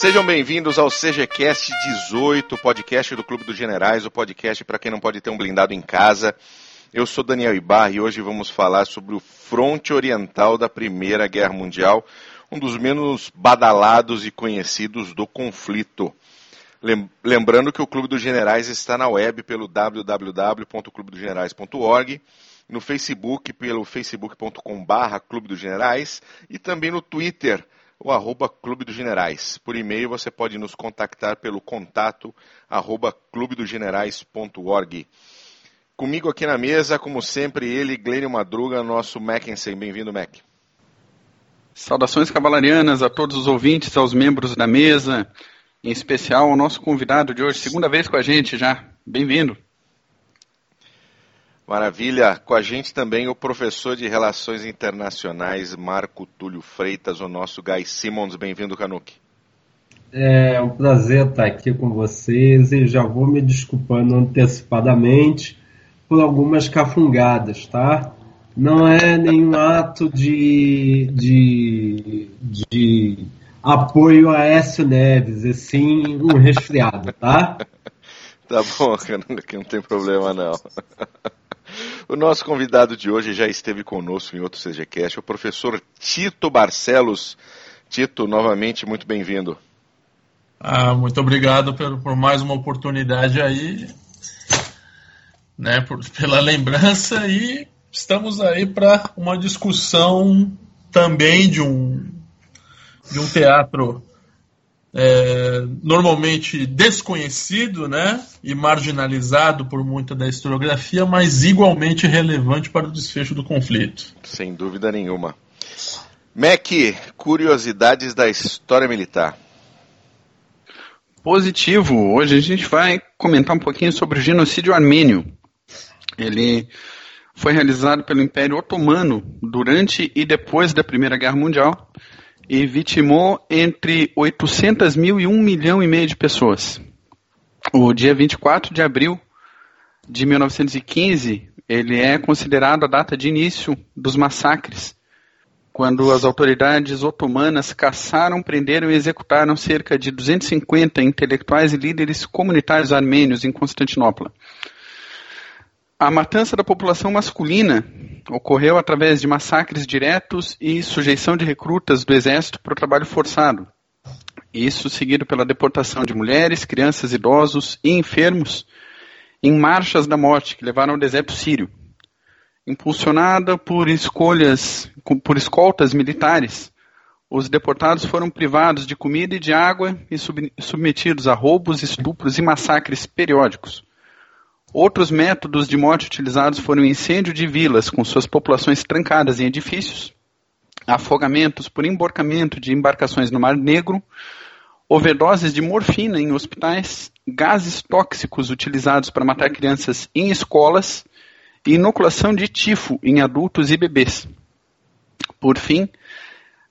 Sejam bem-vindos ao CGCast 18, podcast do Clube dos Generais, o podcast para quem não pode ter um blindado em casa. Eu sou Daniel Ibar e hoje vamos falar sobre o fronte oriental da Primeira Guerra Mundial, um dos menos badalados e conhecidos do conflito. Lembrando que o Clube dos Generais está na web pelo www.clubedogenerais.org, no Facebook pelo facebook.com.br Clube dos Generais e também no Twitter, o arroba Clube dos Generais. Por e-mail você pode nos contactar pelo contato arroba clubedogenerais.org. Comigo aqui na mesa, como sempre, ele, Glênio Madruga, nosso Mackensen. Bem-vindo, Mac. Saudações cavalarianas a todos os ouvintes, aos membros da mesa, em especial ao nosso convidado de hoje, segunda vez com a gente já. Bem-vindo. Maravilha. Com a gente também o professor de Relações Internacionais, Marco Túlio Freitas, o nosso Guy Simmons. Bem-vindo, Canuck. É um prazer estar aqui com vocês e já vou me desculpando antecipadamente por algumas cafungadas, tá? Não é nenhum ato de, de, de apoio a Écio Neves, e sim um resfriado, tá? tá bom, que não tem problema não. O nosso convidado de hoje já esteve conosco em outro CGCast, o professor Tito Barcelos. Tito, novamente, muito bem-vindo. Ah, muito obrigado por, por, mais uma oportunidade aí, né, por, pela lembrança e estamos aí para uma discussão também de um, de um teatro é, normalmente desconhecido né, e marginalizado por muita da historiografia, mas igualmente relevante para o desfecho do conflito. Sem dúvida nenhuma. Mac, curiosidades da história militar. Positivo. Hoje a gente vai comentar um pouquinho sobre o genocídio armênio. Ele foi realizado pelo Império Otomano durante e depois da Primeira Guerra Mundial e vitimou entre 800 mil e 1 milhão e meio de pessoas. O dia 24 de abril de 1915, ele é considerado a data de início dos massacres, quando as autoridades otomanas caçaram, prenderam e executaram cerca de 250 intelectuais e líderes comunitários armênios em Constantinopla. A matança da população masculina ocorreu através de massacres diretos e sujeição de recrutas do exército para o trabalho forçado. Isso seguido pela deportação de mulheres, crianças, idosos e enfermos em marchas da morte que levaram ao deserto sírio. Impulsionada por escolhas, por escoltas militares, os deportados foram privados de comida e de água e submetidos a roubos, estupros e massacres periódicos. Outros métodos de morte utilizados foram o incêndio de vilas com suas populações trancadas em edifícios, afogamentos por emborcamento de embarcações no Mar Negro, overdoses de morfina em hospitais, gases tóxicos utilizados para matar crianças em escolas e inoculação de tifo em adultos e bebês. Por fim,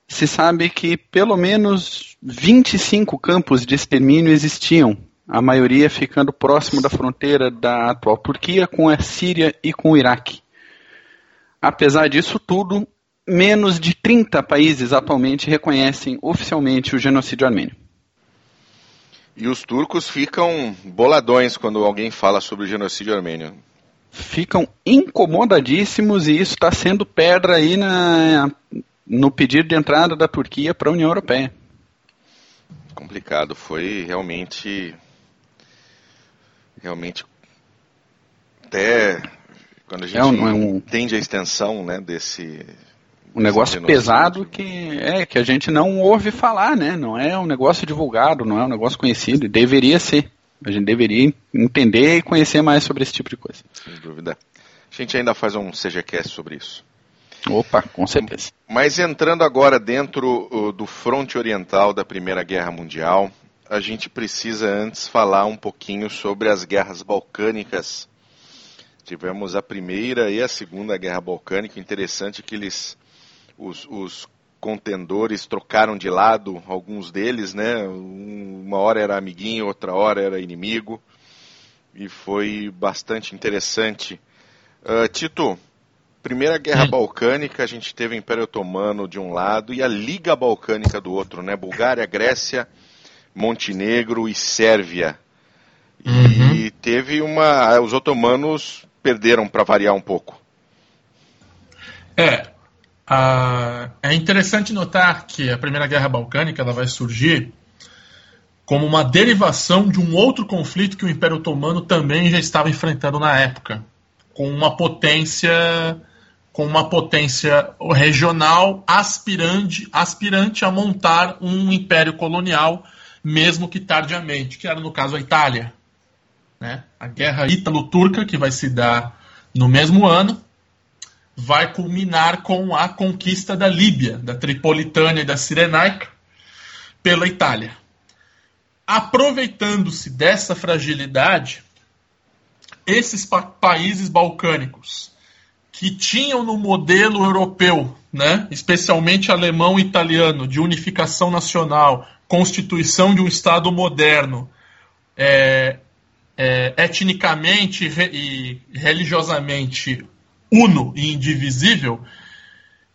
se sabe que pelo menos 25 campos de extermínio existiam a maioria ficando próximo da fronteira da atual Turquia com a Síria e com o Iraque. Apesar disso tudo, menos de 30 países atualmente reconhecem oficialmente o genocídio armênio. E os turcos ficam boladões quando alguém fala sobre o genocídio armênio. Ficam incomodadíssimos e isso está sendo pedra aí na, no pedido de entrada da Turquia para a União Europeia. Complicado, foi realmente realmente até quando a gente é um, é um, entende a extensão né, desse um negócio pesado que é que a gente não ouve falar, né? Não é um negócio divulgado, não é um negócio conhecido, e deveria ser. A gente deveria entender e conhecer mais sobre esse tipo de coisa. Sem dúvida. A gente ainda faz um CGCast sobre isso. Opa, com certeza. Mas entrando agora dentro do fronte oriental da Primeira Guerra Mundial, a gente precisa antes falar um pouquinho sobre as guerras balcânicas. Tivemos a primeira e a segunda guerra balcânica. Interessante que eles, os, os contendores trocaram de lado, alguns deles, né? Uma hora era amiguinho, outra hora era inimigo. E foi bastante interessante. Uh, Tito, Primeira Guerra. Balcânica, a gente teve o Império Otomano de um lado e a Liga Balcânica do outro, né? Bulgária, Grécia, Montenegro e Sérvia. Uhum. E teve uma. Os otomanos perderam para variar um pouco. É. É interessante notar que a Primeira Guerra Balcânica ela vai surgir como uma derivação de um outro conflito que o Império Otomano também já estava enfrentando na época, com uma potência com uma potência regional aspirante, aspirante a montar um império colonial, mesmo que tardiamente, que era no caso a Itália. Né? A guerra ítalo-turca, que vai se dar no mesmo ano, vai culminar com a conquista da Líbia, da Tripolitânia e da Cirenaica pela Itália. Aproveitando-se dessa fragilidade, esses pa países balcânicos que tinham no modelo europeu, né, especialmente alemão e italiano, de unificação nacional, constituição de um Estado moderno, é, é, etnicamente e religiosamente uno e indivisível,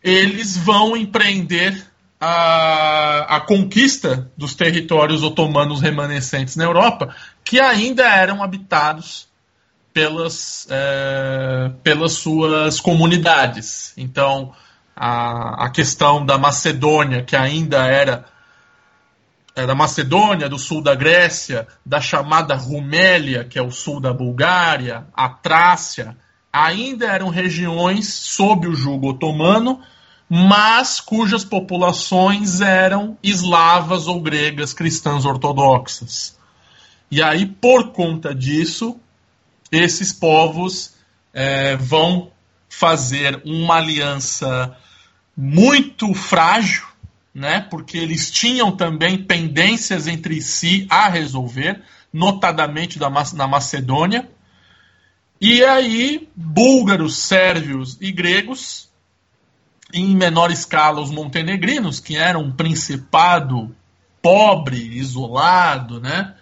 eles vão empreender a, a, conquista dos territórios otomanos remanescentes na Europa, que ainda eram habitados pelas, é, pelas suas comunidades. Então, a, a questão da Macedônia, que ainda era é, da Macedônia, do sul da Grécia, da chamada Rumélia, que é o sul da Bulgária, a Trácia, ainda eram regiões sob o jugo otomano, mas cujas populações eram eslavas ou gregas cristãs ortodoxas. E aí, por conta disso, esses povos é, vão fazer uma aliança muito frágil né? Porque eles tinham também pendências entre si a resolver, notadamente da, na Macedônia. E aí, búlgaros, sérvios e gregos, em menor escala os montenegrinos, que eram um principado pobre, isolado, né?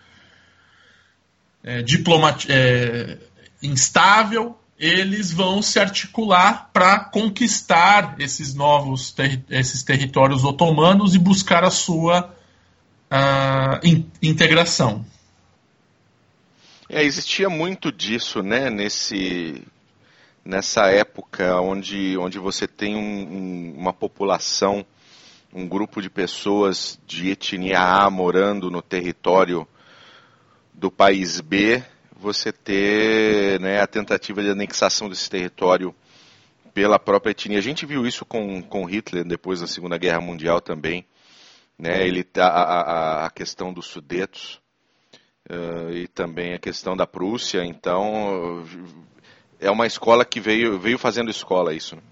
É, diplomat, é, instável, eles vão se articular para conquistar esses novos ter esses territórios otomanos e buscar a sua uh, in integração. É, existia muito disso, né, nesse, nessa época onde, onde você tem um, um, uma população, um grupo de pessoas de etnia A morando no território do país B você ter né, a tentativa de anexação desse território pela própria etnia. A gente viu isso com, com Hitler depois da Segunda Guerra Mundial também. Né, ele tá, a, a, a questão dos Sudetos uh, e também a questão da Prússia. Então, é uma escola que veio, veio fazendo escola isso. Né?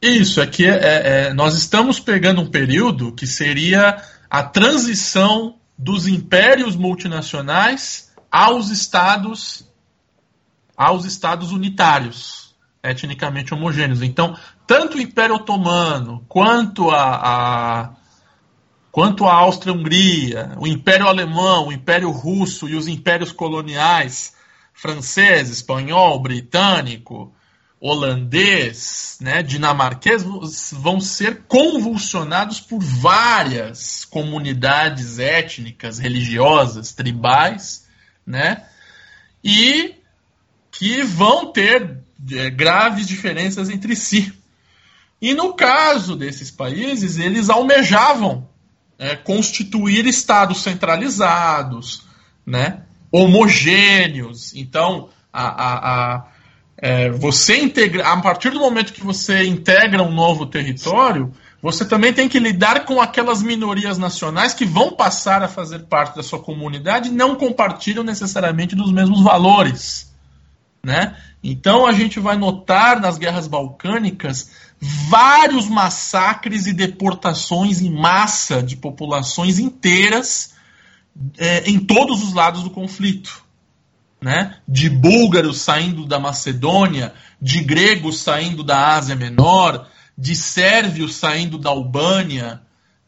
Isso, é que é, é, nós estamos pegando um período que seria a transição dos impérios multinacionais aos estados aos estados unitários, etnicamente homogêneos. Então, tanto o Império Otomano quanto a, a quanto a Áustria-Hungria, o Império Alemão, o Império Russo e os impérios coloniais francês, espanhol, britânico, holandês, né, dinamarquês vão ser convulsionados por várias comunidades étnicas, religiosas, tribais né? E que vão ter é, graves diferenças entre si. E no caso desses países, eles almejavam é, constituir estados centralizados, né? homogêneos. Então, a, a, a é, você integra, a partir do momento que você integra um novo território, você também tem que lidar com aquelas minorias nacionais que vão passar a fazer parte da sua comunidade e não compartilham necessariamente dos mesmos valores. Né? Então a gente vai notar nas guerras balcânicas vários massacres e deportações em massa de populações inteiras é, em todos os lados do conflito. Né? De búlgaros saindo da Macedônia, de gregos saindo da Ásia Menor, de sérvios saindo da Albânia,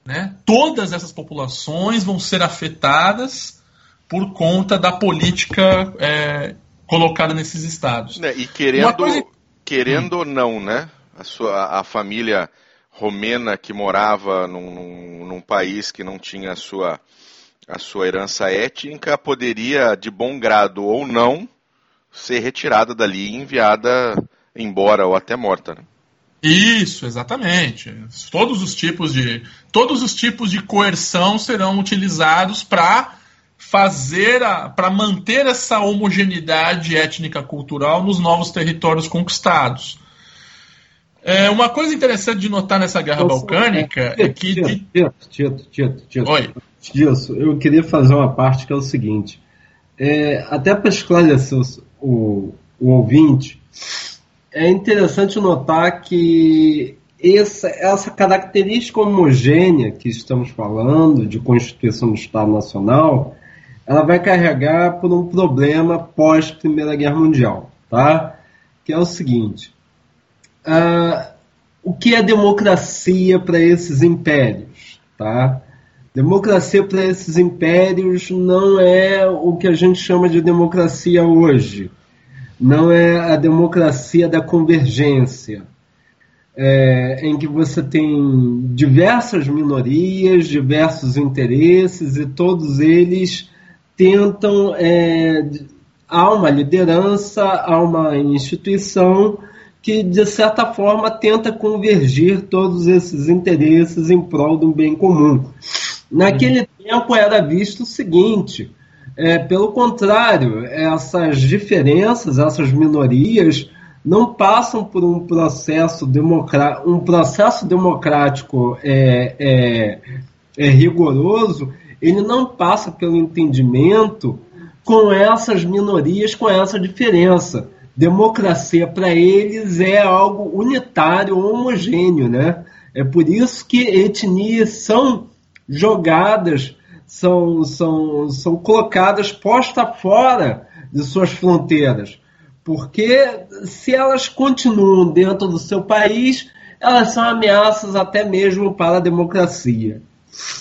né? todas essas populações vão ser afetadas por conta da política é, colocada nesses estados. É, e querendo, coisa... querendo hum. ou não, né? A, sua, a família romena que morava num, num, num país que não tinha a sua a sua herança étnica poderia, de bom grado ou não, ser retirada dali e enviada embora ou até morta. Né? Isso, exatamente. Todos os tipos de todos os tipos de coerção serão utilizados para fazer para manter essa homogeneidade étnica cultural nos novos territórios conquistados. É, uma coisa interessante de notar nessa guerra balcânica é, que. Tito, Tito, Tito, Tito. Oi. Disso, eu queria fazer uma parte que é o seguinte. É, até para esclarecer o, o ouvinte, é interessante notar que essa, essa característica homogênea que estamos falando, de constituição do Estado Nacional, ela vai carregar por um problema pós Primeira Guerra Mundial, tá? Que é o seguinte: uh, o que é democracia para esses impérios, tá? Democracia para esses impérios não é o que a gente chama de democracia hoje. Não é a democracia da convergência, é, em que você tem diversas minorias, diversos interesses e todos eles tentam. É, há uma liderança, há uma instituição que, de certa forma, tenta convergir todos esses interesses em prol do bem comum. Naquele uhum. tempo era visto o seguinte: é, pelo contrário, essas diferenças, essas minorias, não passam por um processo, democrático, um processo democrático é, é, é rigoroso, ele não passa pelo entendimento com essas minorias, com essa diferença. Democracia para eles é algo unitário, homogêneo, né? É por isso que etnias são jogadas, são, são, são colocadas posta fora de suas fronteiras. Porque se elas continuam dentro do seu país, elas são ameaças até mesmo para a democracia.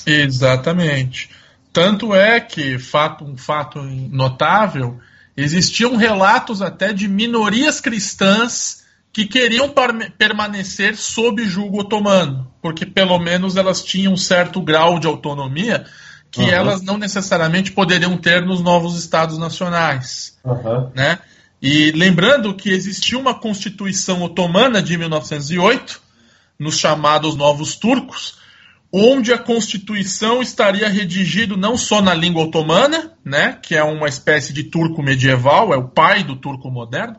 Exatamente. Tanto é que, fato, um fato notável, existiam relatos até de minorias cristãs que queriam permanecer sob julgo otomano, porque pelo menos elas tinham um certo grau de autonomia que uhum. elas não necessariamente poderiam ter nos novos estados nacionais. Uhum. Né? E lembrando que existia uma constituição otomana de 1908, nos chamados Novos Turcos, onde a constituição estaria redigida não só na língua otomana, né, que é uma espécie de turco medieval, é o pai do turco moderno,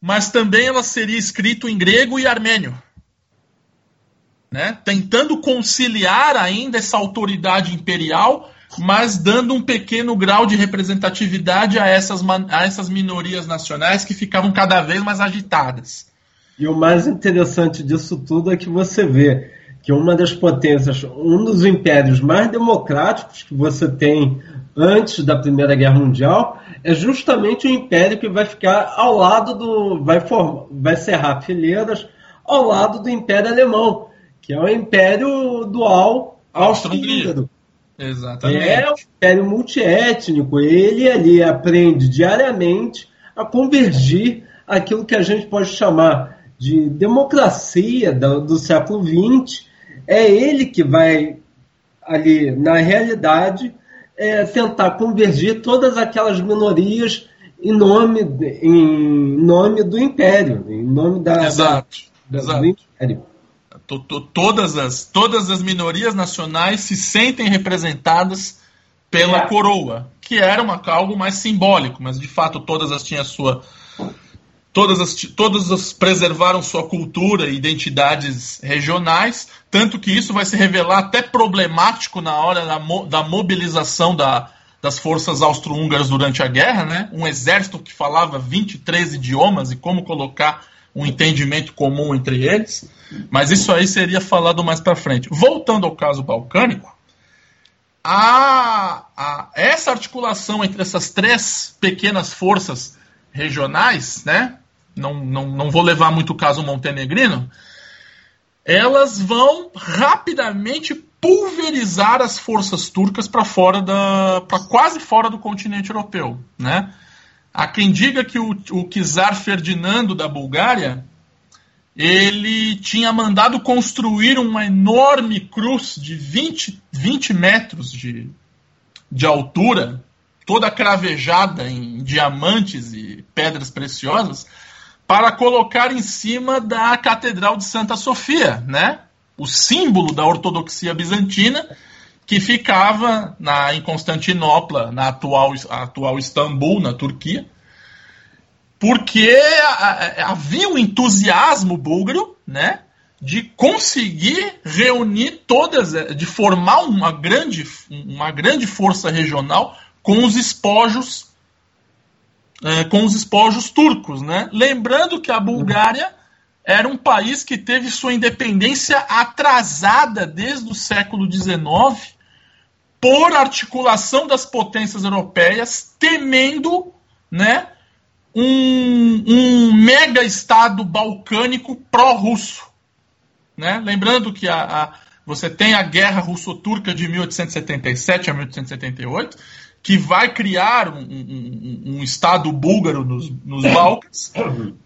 mas também ela seria escrito em grego e armênio, né, tentando conciliar ainda essa autoridade imperial, mas dando um pequeno grau de representatividade a essas, a essas minorias nacionais que ficavam cada vez mais agitadas. E o mais interessante disso tudo é que você vê que uma das potências, um dos impérios mais democráticos que você tem antes da Primeira Guerra Mundial, é justamente o império que vai ficar ao lado do. vai, formar, vai cerrar fileiras ao lado do Império Alemão, que é o Império Dual Austro-Húngaro. Exatamente. É um império multiétnico. Ele ali aprende diariamente a convergir aquilo que a gente pode chamar de democracia do, do século XX é ele que vai, ali, na realidade, é, tentar convergir todas aquelas minorias em nome, em nome do império, em nome da, exato, da, exato. do império. Todas as, todas as minorias nacionais se sentem representadas pela é. coroa, que era uma, algo mais simbólico, mas de fato todas as tinham a sua, todas as, todas as preservaram sua cultura e identidades regionais, tanto que isso vai se revelar até problemático na hora da, da mobilização da, das forças austro-húngaras durante a guerra, né? Um exército que falava 23 idiomas e como colocar um entendimento comum entre eles. Mas isso aí seria falado mais para frente. Voltando ao caso balcânico, a, a, essa articulação entre essas três pequenas forças regionais, né? Não, não, não vou levar muito o caso montenegrino, elas vão rapidamente pulverizar as forças turcas para fora da para quase fora do continente europeu, né? Há quem diga que o, czar Ferdinando da Bulgária ele tinha mandado construir uma enorme cruz de 20, 20 metros de, de altura, toda cravejada em diamantes e pedras preciosas, para colocar em cima da Catedral de Santa Sofia, né? O símbolo da ortodoxia bizantina, que ficava na, em Constantinopla, na atual, atual Istambul, na Turquia porque havia um entusiasmo búlgaro, né, de conseguir reunir todas, eh, de formar uma grande, uma grande força regional com os espojos, é, com os espojos turcos, né? Lembrando que a Bulgária era um país que teve sua independência atrasada desde o século XIX por articulação das potências europeias, temendo, né? um, um mega estado balcânico pró-russo. Né? Lembrando que a, a, você tem a guerra russo-turca de 1877 a 1878, que vai criar um, um, um estado búlgaro nos, nos Balcãs,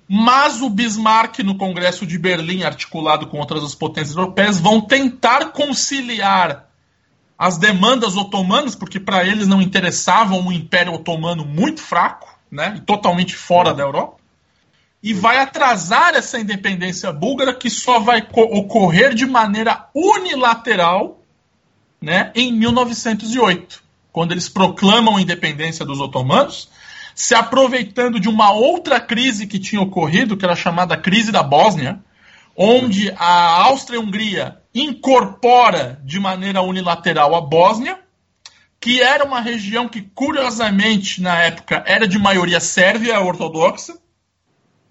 mas o Bismarck, no Congresso de Berlim, articulado com outras as potências europeias, vão tentar conciliar as demandas otomanas, porque para eles não interessava um Império Otomano muito fraco, né, totalmente fora da Europa, e vai atrasar essa independência búlgara que só vai ocorrer de maneira unilateral né, em 1908, quando eles proclamam a independência dos otomanos, se aproveitando de uma outra crise que tinha ocorrido, que era chamada crise da Bósnia, onde a Áustria-Hungria incorpora de maneira unilateral a Bósnia, que era uma região que, curiosamente, na época, era de maioria sérvia ortodoxa,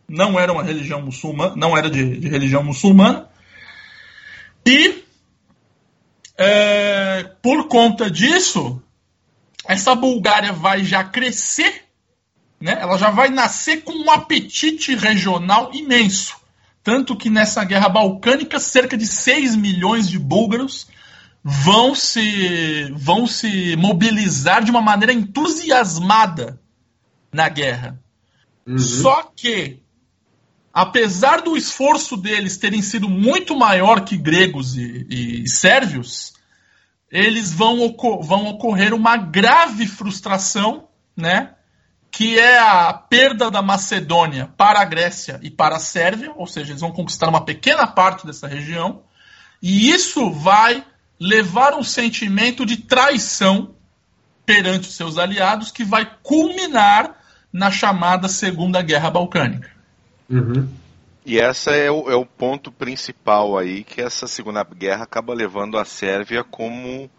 não era uma religião muçulmana, não era de, de religião muçulmana, e é, por conta disso, essa Bulgária vai já crescer, né? ela já vai nascer com um apetite regional imenso. Tanto que nessa guerra balcânica, cerca de 6 milhões de búlgaros vão se, vão se mobilizar de uma maneira entusiasmada na guerra. Uhum. Só que, apesar do esforço deles terem sido muito maior que gregos e, e sérvios, eles vão, vão ocorrer uma grave frustração, né? Que é a perda da Macedônia para a Grécia e para a Sérvia, ou seja, eles vão conquistar uma pequena parte dessa região, e isso vai levar um sentimento de traição perante os seus aliados que vai culminar na chamada Segunda Guerra Balcânica. Uhum. E esse é o, é o, ponto principal aí, que essa Segunda Guerra acaba levando a Sérvia como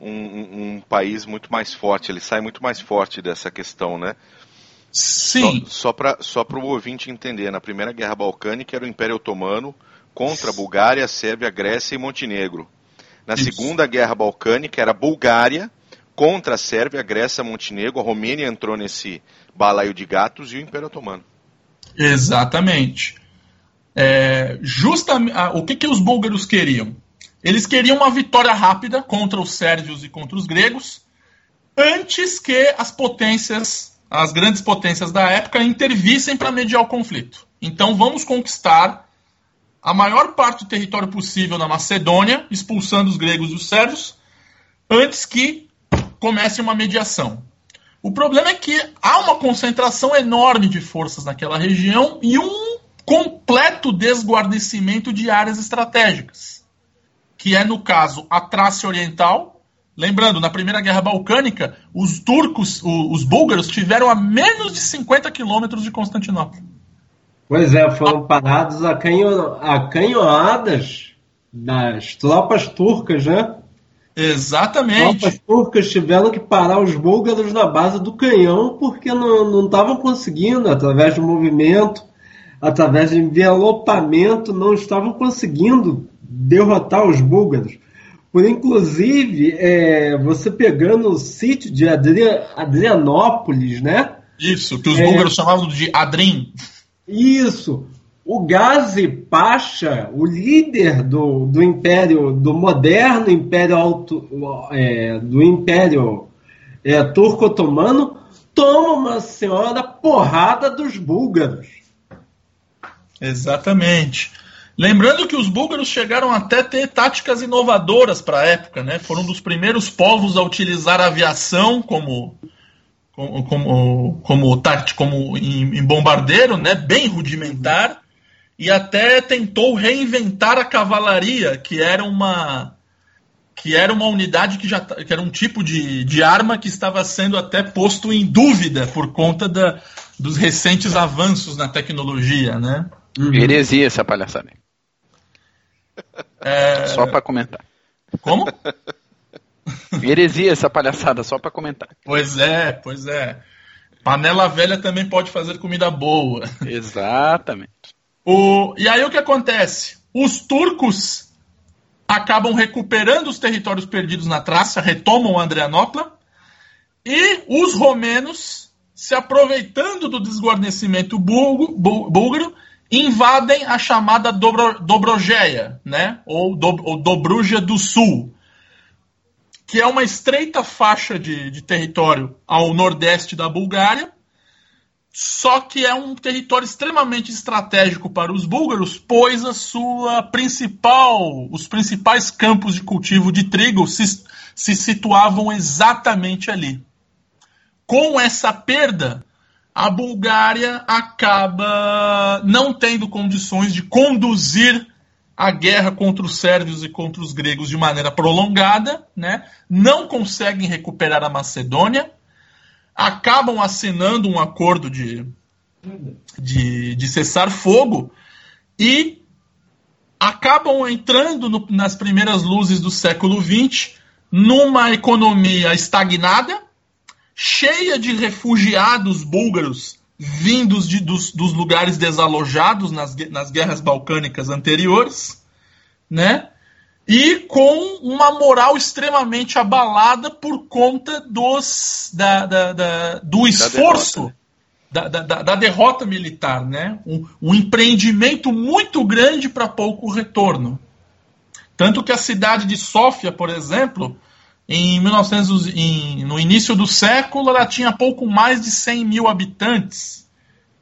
um, um país muito mais forte. Ele sai muito mais forte dessa questão, né? Sim. Só, só para o ouvinte entender, na Primeira Guerra Balcânica era o Império Otomano contra a Bulgária, Sérvia, Grécia e Montenegro. Na Isso. Segunda Guerra Balcânica era a Bulgária contra a Sérvia, Grécia, Montenegro, a Romênia entrou nesse balaio de gatos e o Império Otomano. Exatamente. É, justamente, o que, que os búlgaros queriam? Eles queriam uma vitória rápida contra os sérvios e contra os gregos, antes que as potências, as grandes potências da época, intervissem para mediar o conflito. Então vamos conquistar a maior parte do território possível na Macedônia, expulsando os gregos e os sérvios, antes que comece uma mediação. O problema é que há uma concentração enorme de forças naquela região e um completo desguarnecimento de áreas estratégicas, que é, no caso, a Trácia Oriental. Lembrando, na Primeira Guerra Balcânica, os turcos, os búlgaros, tiveram a menos de 50 quilômetros de Constantinopla. Pois é, foram parados a, canho, a canhoadas das tropas turcas, né? Exatamente. As tropas turcas tiveram que parar os búlgaros na base do canhão porque não estavam conseguindo, através do movimento, através de envelopamento, não estavam conseguindo derrotar os búlgaros. Por inclusive, é, você pegando o sítio de Adrianópolis, né? Isso, que os é, búlgaros chamavam de Adrim. Isso. O Gazi Pasha, o líder do, do império, do moderno império alto, é, do império é, turco-otomano, toma uma senhora porrada dos búlgaros. Exatamente. Lembrando que os búlgaros chegaram até a ter táticas inovadoras para a época, né? Foram dos primeiros povos a utilizar a aviação como como como, como, como em, em bombardeiro, né? Bem rudimentar e até tentou reinventar a cavalaria, que era uma que era uma unidade que já que era um tipo de, de arma que estava sendo até posto em dúvida por conta da, dos recentes avanços na tecnologia, né? Uhum. Heresia essa palhaçada. É... Só para comentar. Como? Heresia essa palhaçada, só para comentar. Pois é, pois é. Panela velha também pode fazer comida boa. Exatamente. O... E aí o que acontece? Os turcos acabam recuperando os territórios perdidos na Trácia, retomam Andrianópla, e os romenos, se aproveitando do desguarnecimento búlgaro, invadem a chamada Dobro, Dobrogeia, né? ou, do, ou Dobruja do Sul, que é uma estreita faixa de, de território ao nordeste da Bulgária, só que é um território extremamente estratégico para os búlgaros, pois a sua principal, os principais campos de cultivo de trigo se, se situavam exatamente ali. Com essa perda, a Bulgária acaba não tendo condições de conduzir a guerra contra os sérvios e contra os gregos de maneira prolongada, né? não conseguem recuperar a Macedônia, acabam assinando um acordo de, de, de cessar fogo e acabam entrando no, nas primeiras luzes do século XX numa economia estagnada, cheia de refugiados búlgaros vindos de, dos, dos, lugares desalojados nas, nas guerras balcânicas anteriores, né? E com uma moral extremamente abalada por conta dos, da, da, da do esforço da derrota, da, derrota militar, né? Um, um empreendimento muito grande para pouco retorno. Tanto que a cidade de Sófia, por exemplo, em 1900, em, no início do século, ela tinha pouco mais de 100 mil habitantes.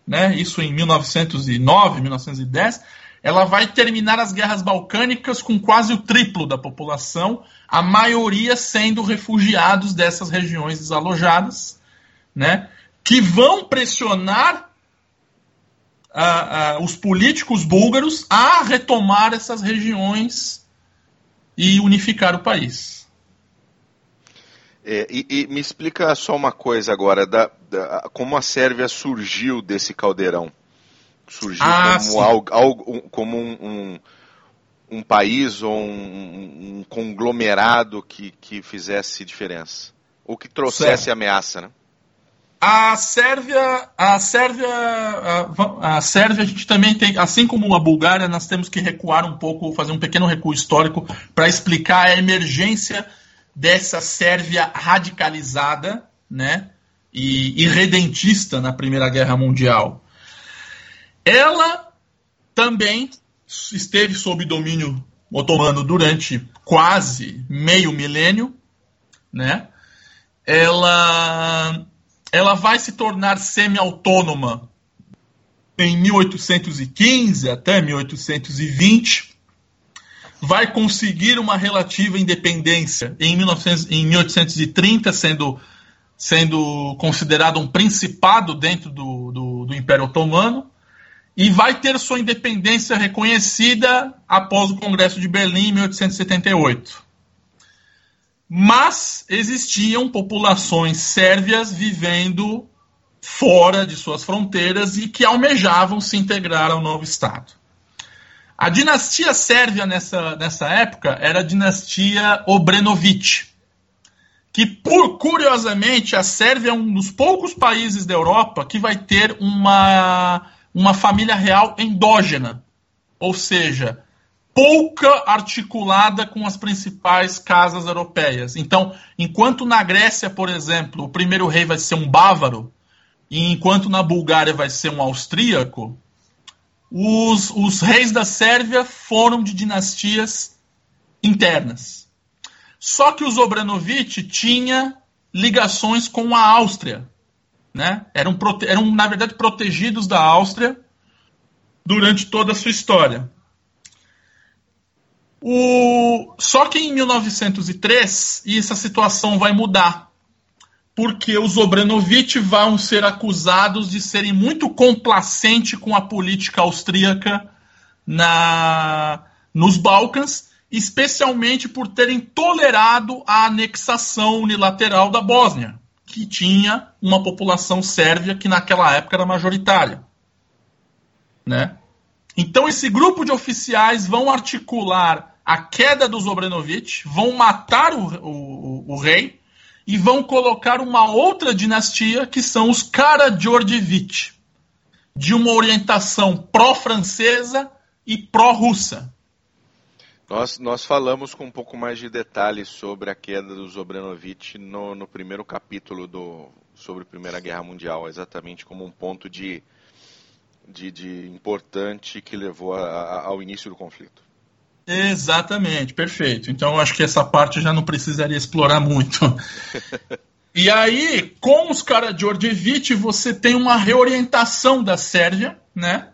Né? Isso em 1909, 1910. Ela vai terminar as guerras balcânicas com quase o triplo da população, a maioria sendo refugiados dessas regiões desalojadas, né? que vão pressionar uh, uh, os políticos búlgaros a retomar essas regiões e unificar o país. É, e, e, me explica só uma coisa agora, da, da, como a Sérvia surgiu desse caldeirão? Surgiu ah, como, algo, algo, como um, um, um, país ou um, um, conglomerado que, que fizesse diferença? Ou que trouxesse certo. ameaça, né? A Sérvia, a Sérvia, a, a, Sérvia, a gente também tem, assim como a Bulgária, nós temos que recuar um pouco, fazer um pequeno recuo histórico para explicar a emergência dessa Sérvia radicalizada, né, e irredentista na Primeira Guerra Mundial. Ela também esteve sob domínio otomano durante quase meio milênio, né? Ela ela vai se tornar semi-autônoma em 1815 até 1820 vai conseguir uma relativa independência em, 1900, em 1830, sendo, sendo considerado um principado dentro do, do, do Império Otomano, e vai ter sua independência reconhecida após o Congresso de Berlim em 1878. Mas existiam populações sérvias vivendo fora de suas fronteiras e que almejavam se integrar ao novo Estado. A dinastia sérvia nessa, nessa época era a dinastia Obrenović, que, por curiosamente, a Sérvia é um dos poucos países da Europa que vai ter uma, uma família real endógena, ou seja, pouca articulada com as principais casas europeias. Então, enquanto na Grécia, por exemplo, o primeiro rei vai ser um bávaro, e enquanto na Bulgária vai ser um austríaco, os, os reis da Sérvia foram de dinastias internas. Só que os Obranovic tinha ligações com a Áustria. Né? Eram, eram, na verdade, protegidos da Áustria durante toda a sua história. O... Só que em 1903 essa situação vai mudar, porque os Obranovich vão ser acusados de serem muito complacentes com a política austríaca na... nos Balcãs, especialmente por terem tolerado a anexação unilateral da Bósnia, que tinha uma população sérvia que naquela época era majoritária. Né? Então, esse grupo de oficiais vão articular a queda dos Obranovich, vão matar o, o, o, rei e vão colocar uma outra dinastia, que são os Karadziordzevich, de uma orientação pró-francesa e pró-russa. Nós, nós falamos com um pouco mais de detalhes sobre a queda dos Obranovich no, no primeiro capítulo do, sobre a Primeira Guerra Mundial, exatamente como um ponto de de, de importante que levou a, a, ao início do conflito. Exatamente, perfeito. Então acho que essa parte já não precisaria explorar muito. e aí, com os caras de Ordevich, você tem uma reorientação da Sérvia, né?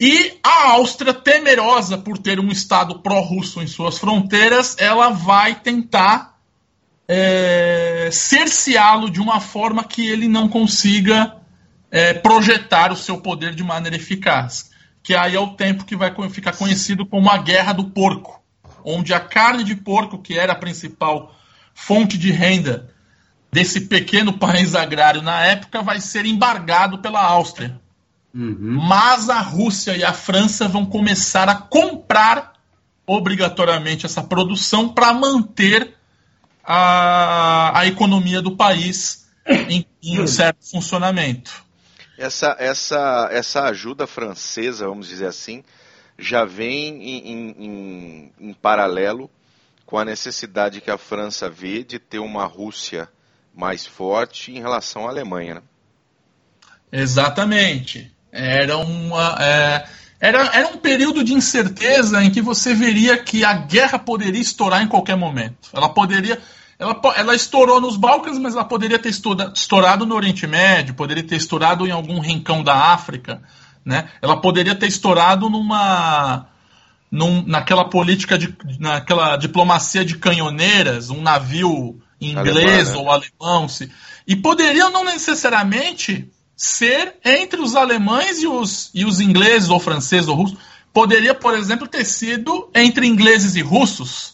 E a Áustria, temerosa por ter um Estado pró-russo em suas fronteiras, ela vai tentar é, cerceá-lo de uma forma que ele não consiga é, projetar o seu poder de maneira eficaz. Que aí é o tempo que vai ficar conhecido como a Guerra do Porco, onde a carne de porco, que era a principal fonte de renda desse pequeno país agrário na época, vai ser embargado pela Áustria. Uhum. Mas a Rússia e a França vão começar a comprar obrigatoriamente essa produção para manter a, a economia do país em, em certo funcionamento. Essa, essa, essa ajuda francesa, vamos dizer assim, já vem em, em, em, paralelo com a necessidade que a França vê de ter uma Rússia mais forte em relação à Alemanha. Né? Exatamente. Era, uma, é, era, era um período de incerteza em que você veria que a guerra poderia estourar em qualquer momento. Ela poderia ela, ela estourou nos Balcãs, mas ela poderia ter estourado no Oriente Médio, poderia ter estourado em algum rincão da África, né? Ela poderia ter estourado numa num, naquela política de naquela diplomacia de canhoneiras, um navio inglês Alemã, né? ou alemão, se, e poderiam não necessariamente ser entre os alemães e os, e os ingleses ou franceses ou russos. Poderia, por exemplo, ter sido entre ingleses e russos,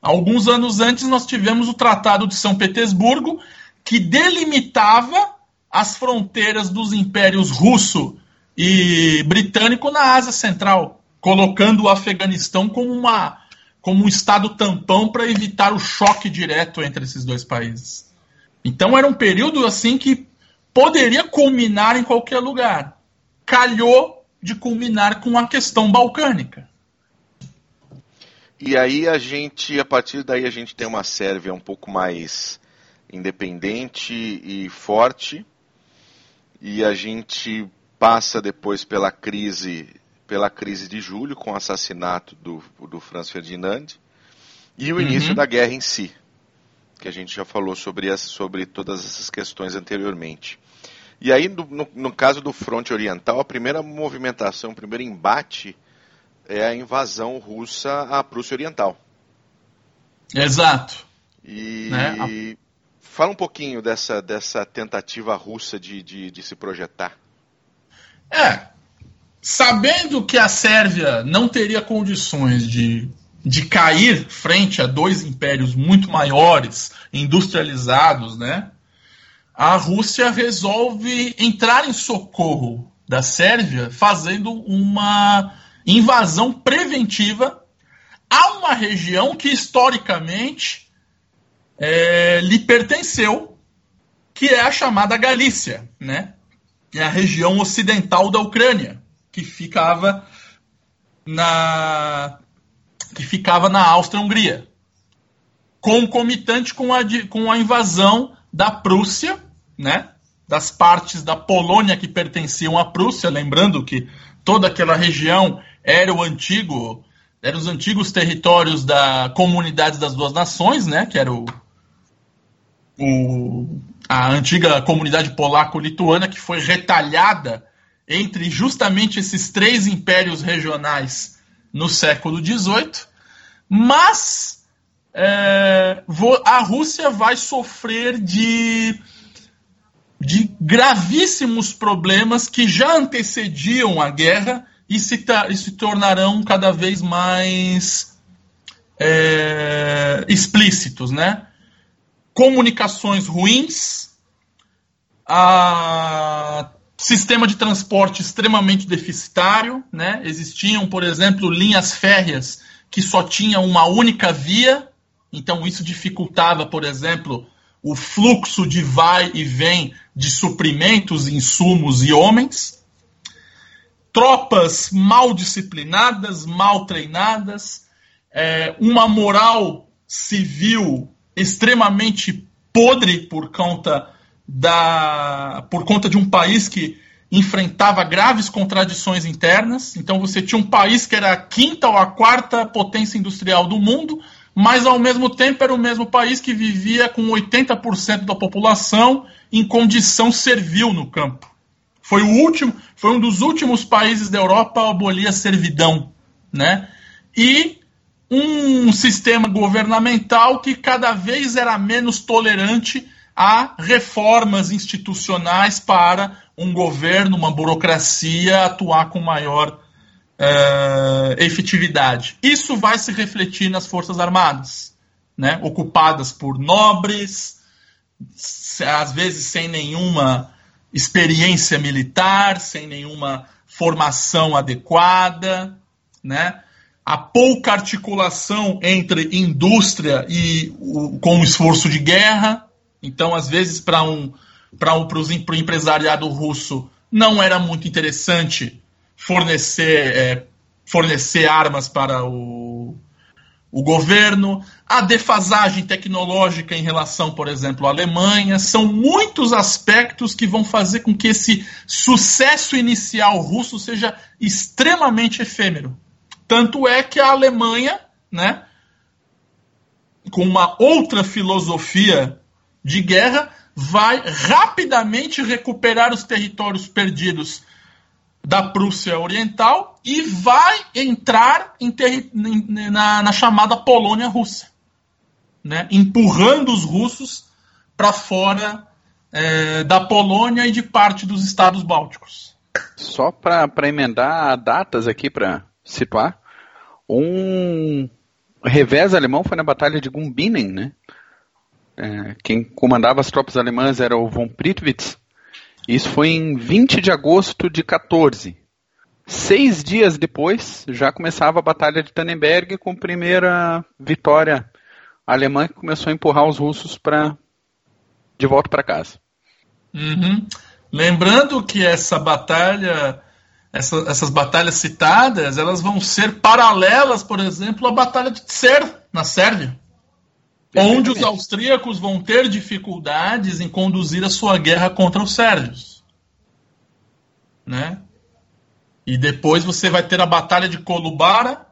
Alguns anos antes, nós tivemos o Tratado de São Petersburgo, que delimitava as fronteiras dos impérios russo e britânico na Ásia Central, colocando o Afeganistão como, uma, como um estado tampão para evitar o choque direto entre esses dois países. Então era um período assim que poderia culminar em qualquer lugar. Calhou de culminar com a questão balcânica. E aí a gente, a partir daí a gente tem uma Sérvia um pouco mais independente e forte. E a gente passa depois pela crise, pela crise de julho com o assassinato do, do Franz Ferdinand e o uhum. início da guerra em si, que a gente já falou sobre, as, sobre todas essas questões anteriormente. E aí, no, no, no caso do fronte oriental, a primeira movimentação, o primeiro embate é a invasão russa à Prússia Oriental. Exato. E né? fala um pouquinho dessa, dessa tentativa russa de, de, de se projetar. É, sabendo que a Sérvia não teria condições de, de cair frente a dois impérios muito maiores, industrializados, né? A Rússia resolve entrar em socorro da Sérvia fazendo uma invasão preventiva a uma região que historicamente é, lhe pertenceu, que é a chamada Galícia, né? É a região ocidental da Ucrânia, que ficava na que ficava na Áustria-Hungria, concomitante com a, com a invasão da Prússia, né? Das partes da Polônia que pertenciam à Prússia, lembrando que toda aquela região era o antigo, eram os antigos territórios da Comunidade das Duas Nações, né? Que era o, o a antiga comunidade polaco-lituana que foi retalhada entre justamente esses três impérios regionais no século XVIII, mas é, a Rússia vai sofrer de, de gravíssimos problemas que já antecediam a guerra e se, e se tornarão cada vez mais é, explícitos, né? Comunicações ruins, a sistema de transporte extremamente deficitário, né? Existiam, por exemplo, linhas férreas que só tinham uma única via, então isso dificultava, por exemplo, o fluxo de vai e vem de suprimentos, insumos e homens. Tropas mal disciplinadas, mal treinadas, é, uma moral civil extremamente podre por conta da por conta de um país que enfrentava graves contradições internas. Então você tinha um país que era a quinta ou a quarta potência industrial do mundo, mas ao mesmo tempo era o mesmo país que vivia com 80% da população em condição servil no campo. Foi o último, foi um dos últimos países da Europa a abolir a servidão, né? E um sistema governamental que cada vez era menos tolerante a reformas institucionais para um governo, uma burocracia atuar com maior uh, efetividade. Isso vai se refletir nas Forças Armadas, né? ocupadas por nobres, às vezes sem nenhuma experiência militar, sem nenhuma formação adequada, né? a pouca articulação entre indústria e o, com o esforço de guerra, então, às vezes, para um, para um, o empresariado russo, não era muito interessante fornecer, é, fornecer armas para o, o governo. A defasagem tecnológica em relação, por exemplo, à Alemanha. São muitos aspectos que vão fazer com que esse sucesso inicial russo seja extremamente efêmero. Tanto é que a Alemanha, né, com uma outra filosofia de guerra, vai rapidamente recuperar os territórios perdidos da Prússia Oriental e vai entrar na, na, chamada Polônia Russa, né? empurrando os russos para fora é, da Polônia e de parte dos estados bálticos. Só para emendar datas aqui para situar, um revés alemão foi na Batalha de Gumbinen, né? É, quem comandava as tropas alemãs era o von Prittwitz. Isso foi em 20 de agosto de 14. Seis dias depois, já começava a Batalha de Tannenberg com a primeira vitória alemã que começou a empurrar os russos para de volta para casa. Uhum. Lembrando que essa batalha, essa, essas batalhas citadas, elas vão ser paralelas, por exemplo, à Batalha de Tser, na Sérvia onde os austríacos vão ter dificuldades em conduzir a sua guerra contra os sérvios. Né? E depois você vai ter a Batalha de Kolubara,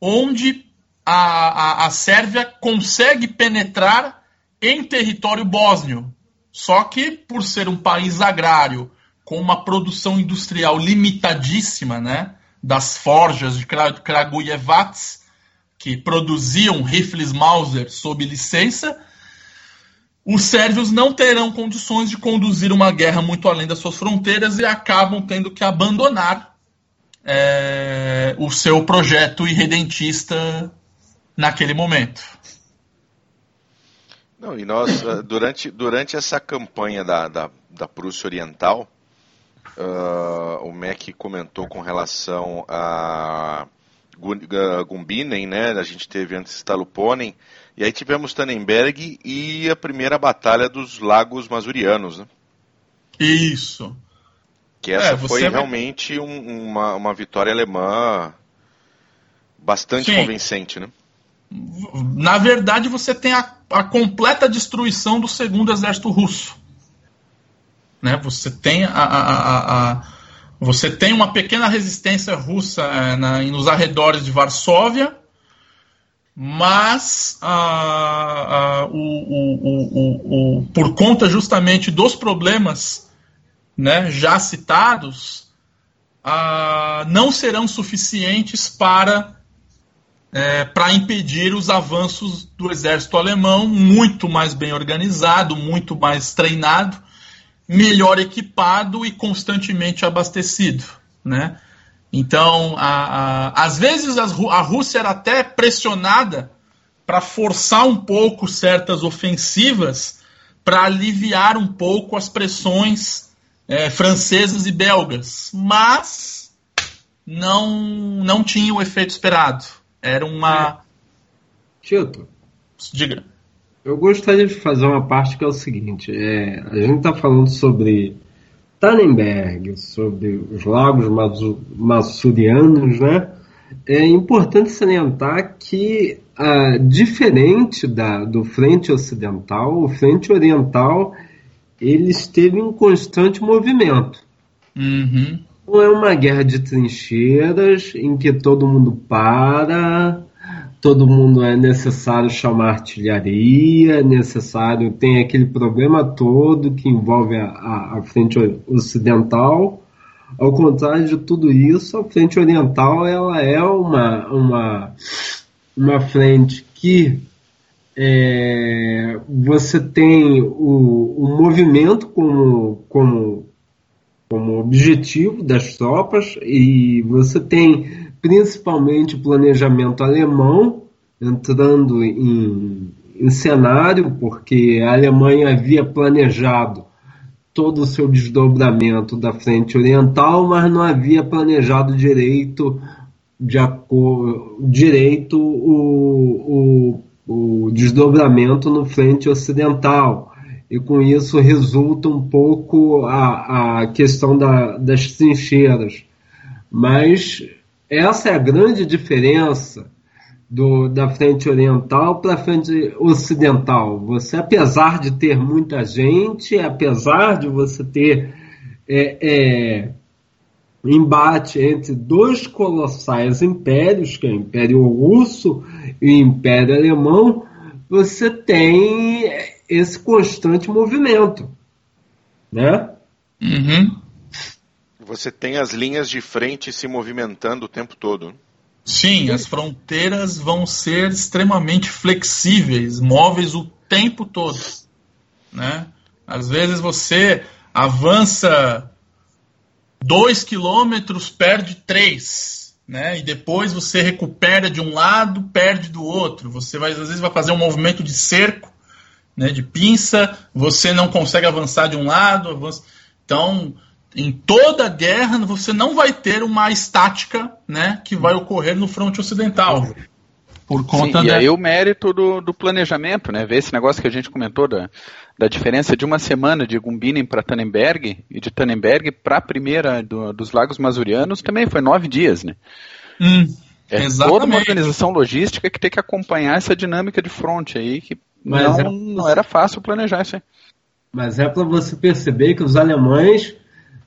onde a, a, a Sérvia consegue penetrar em território bósnio. Só que, por ser um país agrário, com uma produção industrial limitadíssima, né, das forjas de Kragujevac, que produziam rifles Mauser sob licença, os sérvios não terão condições de conduzir uma guerra muito além das suas fronteiras e acabam tendo que abandonar é, o seu projeto irredentista naquele momento. Não, e nós, eh, durante, durante essa campanha da, da, da Prússia Oriental, uh, o MEC comentou com relação a Gumbinen, né? A gente teve antes Staluponen, e aí tivemos Tannenberg e a primeira batalha dos Lagos Masurianos, né? Isso. Que essa é, foi realmente um, uma, uma vitória alemã bastante Sim. convincente, né? Na verdade, você tem a, a completa destruição do segundo exército russo. Né? Você tem a, a, a você tem uma pequena resistência russa é, na, nos arredores de Varsóvia, mas a, a, o, o, o, por conta justamente dos problemas né, já citados, ah, não serão suficientes para é, para impedir os avanços do exército alemão, muito mais bem organizado, muito mais treinado, melhor equipado e constantemente abastecido, né? Então, a, a, às vezes a Rússia era até pressionada para forçar um pouco certas ofensivas para aliviar um pouco as pressões é, francesas e belgas, mas não não tinha o efeito esperado. Era uma. Tito. Diga. Eu gostaria de fazer uma parte que é o seguinte: é, a gente está falando sobre Tannenberg, sobre os lagos massurianos, né? É importante salientar que, ah, diferente da, do frente ocidental, o frente oriental ele esteve em constante movimento. Uhum. Não é uma guerra de trincheiras em que todo mundo para, todo mundo é necessário chamar artilharia, é necessário tem aquele problema todo que envolve a, a, a, frente ocidental. Ao contrário de tudo isso, a frente oriental ela é uma, uma, uma frente que é, você tem o, o movimento como, como como objetivo das tropas e você tem principalmente planejamento alemão entrando em, em cenário, porque a Alemanha havia planejado todo o seu desdobramento da frente oriental, mas não havia planejado direito de direito o, o, o desdobramento no frente ocidental e com isso resulta um pouco a, a questão da, das trincheiras. Mas essa é a grande diferença do, da frente oriental para a frente ocidental. Você, apesar de ter muita gente, apesar de você ter é, é, embate entre dois colossais impérios, que é o Império Russo e o Império Alemão, você tem esse constante movimento, né? Uhum. Você tem as linhas de frente se movimentando o tempo todo. Sim, as fronteiras vão ser extremamente flexíveis, móveis o tempo todo, né? Às vezes você avança dois quilômetros, perde três, né? E depois você recupera de um lado, perde do outro. Você vai às vezes vai fazer um movimento de cerco né, de pinça, você não consegue avançar de um lado. Avança... Então, em toda guerra, você não vai ter uma estática né, que vai ocorrer no fronte ocidental. Por conta Sim, E aí o mérito do, do, planejamento, né? Ver esse negócio que a gente comentou da, da diferença de uma semana de Gumbinen para Tannenberg e de Tannenberg para a primeira do, dos Lagos Masurianos também foi nove dias, né? Hum, é exatamente. toda uma organização logística que tem que acompanhar essa dinâmica de fronte aí que mas não, é... não era fácil planejar isso aí. Mas é para você perceber que os alemães,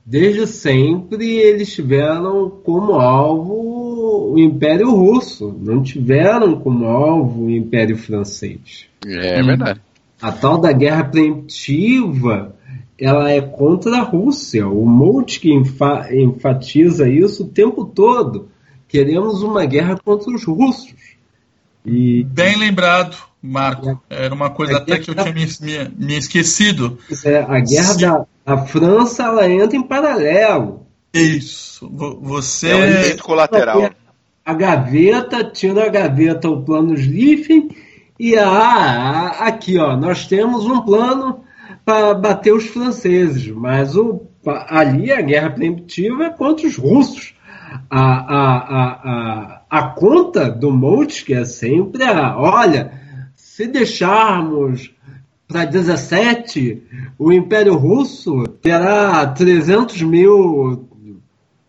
desde sempre, eles tiveram como alvo o Império Russo, não tiveram como alvo o Império Francês. É, é verdade. A tal da guerra preemptiva, ela é contra a Rússia. O Moltke enfa enfatiza isso o tempo todo. Queremos uma guerra contra os russos. E... Bem lembrado. Marco. Era uma coisa até que eu tinha me, me, me esquecido. É, a guerra da, da, França ela entra em paralelo. Isso. Você. É um efeito colateral. A gaveta, tira a gaveta o plano Schlieffen e a, a, aqui, ó, nós temos um plano para bater os franceses, mas o, ali a guerra preemptiva é contra os russos. A, a, a, a, a conta do Moltke é sempre a, olha, se deixarmos para 17, o Império Russo terá 300 mil.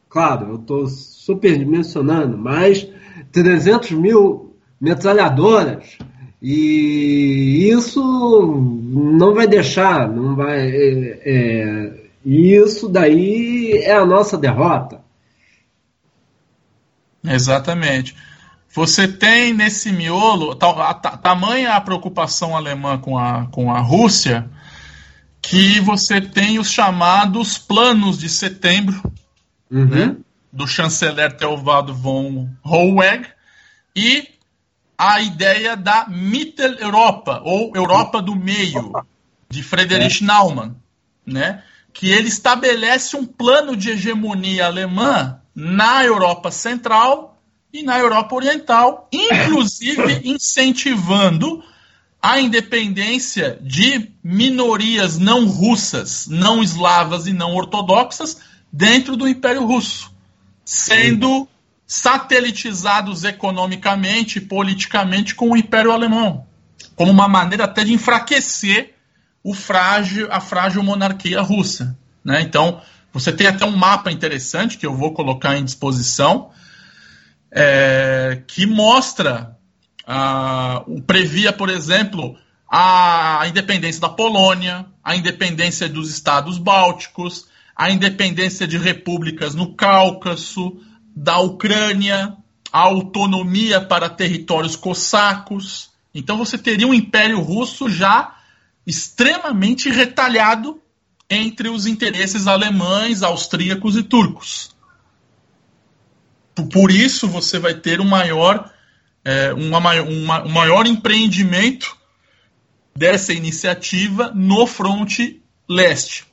Claro, eu estou superdimensionando, mas 300 mil metralhadoras. E isso não vai deixar, não vai. É, é, isso daí é a nossa derrota. Exatamente. Você tem nesse miolo, a, tamanha a preocupação alemã com a, com a Rússia, que você tem os chamados planos de setembro, uhum. né? do chanceler Theobald von Hohweg, e a ideia da Mitteleuropa, ou Europa do Meio, de Friedrich é. Naumann, né? que ele estabelece um plano de hegemonia alemã na Europa Central e na Europa Oriental, inclusive incentivando a independência de minorias não russas, não eslavas e não ortodoxas dentro do Império Russo, sendo satelitizados economicamente e politicamente com o Império Alemão, como uma maneira até de enfraquecer o frágil, a frágil monarquia russa. Né? Então, você tem até um mapa interessante que eu vou colocar em disposição, é, que mostra, previa, por exemplo, a independência da Polônia, a independência dos estados bálticos, a independência de repúblicas no Cáucaso, da Ucrânia, a autonomia para territórios cossacos. Então você teria um império russo já extremamente retalhado entre os interesses alemães, austríacos e turcos. Por isso você vai ter um maior, é, uma, uma, um maior empreendimento dessa iniciativa no fronte leste.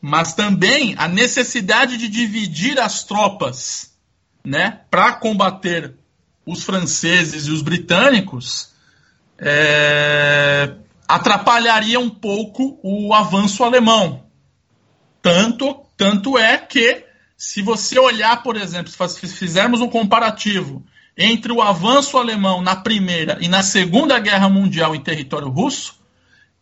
Mas também a necessidade de dividir as tropas né, para combater os franceses e os britânicos é, atrapalharia um pouco o avanço alemão. Tanto, tanto é que, se você olhar, por exemplo, se fizermos um comparativo entre o avanço alemão na Primeira e na Segunda Guerra Mundial em território russo,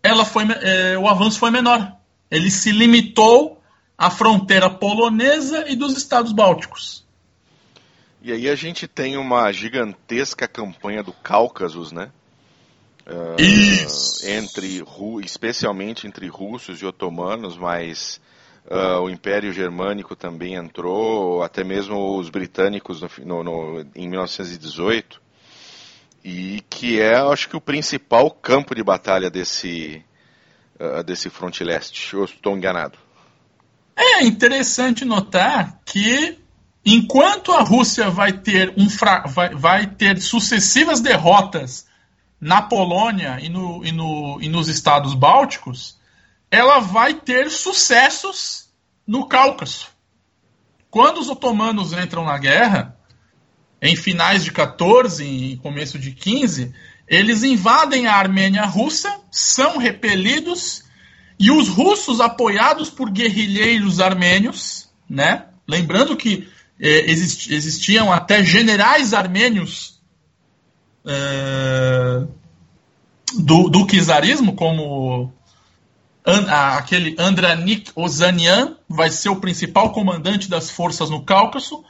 ela foi, é, o avanço foi menor. Ele se limitou à fronteira polonesa e dos Estados Bálticos. E aí a gente tem uma gigantesca campanha do Cáucaso, né? Uh, entre especialmente entre russos e otomanos, mas uh, o Império Germânico também entrou, até mesmo os britânicos no, no, em 1918, e que é, acho que, o principal campo de batalha desse, uh, desse fronte leste. Eu estou enganado. É interessante notar que enquanto a Rússia vai ter, um vai, vai ter sucessivas derrotas na Polônia e, no, e, no, e nos estados bálticos, ela vai ter sucessos no Cáucaso. Quando os otomanos entram na guerra, em finais de 14 e começo de 15, eles invadem a Armênia russa, são repelidos, e os russos, apoiados por guerrilheiros armênios, né? lembrando que eh, existiam até generais armênios é, do, do czarismo, como aquele Andranik Ozanian vai ser o principal comandante das forças no Cáucaso.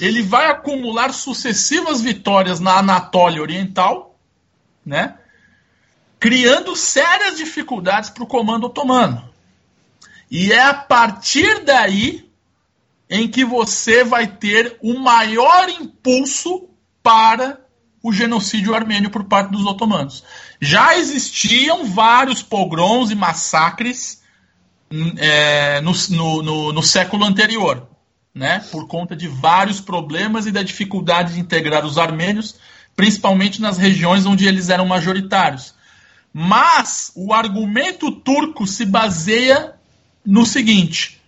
Ele vai acumular sucessivas vitórias na Anatólia Oriental, né? criando sérias dificuldades para o comando otomano. E é a partir daí em que você vai ter o maior impulso para o genocídio armênio por parte dos otomanos. Já existiam vários pogroms e massacres hum, é, no, no, no, século anterior, né, por conta de vários problemas e da dificuldade de integrar os armênios, principalmente nas regiões onde eles eram majoritários. Mas o argumento turco se baseia no seguinte: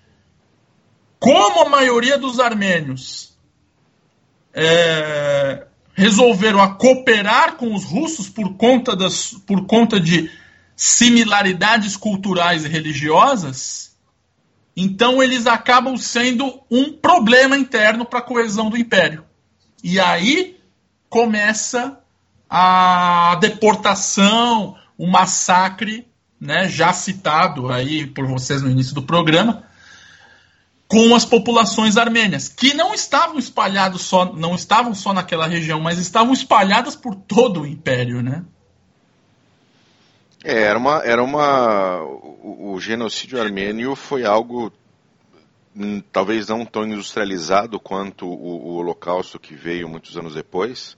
como a maioria dos armênios é, resolveram a cooperar com os russos por conta, das, por conta de similaridades culturais e religiosas, então eles acabam sendo um problema interno para a coesão do império. E aí começa a deportação, o massacre, né, já citado aí por vocês no início do programa, com as populações armênias, que não estavam espalhados só, não estavam só naquela região, mas estavam espalhadas por todo o império, né? É, era uma, era uma, o, o genocídio armênio foi algo hum, talvez não tão industrializado quanto o, o Holocausto que veio muitos anos depois,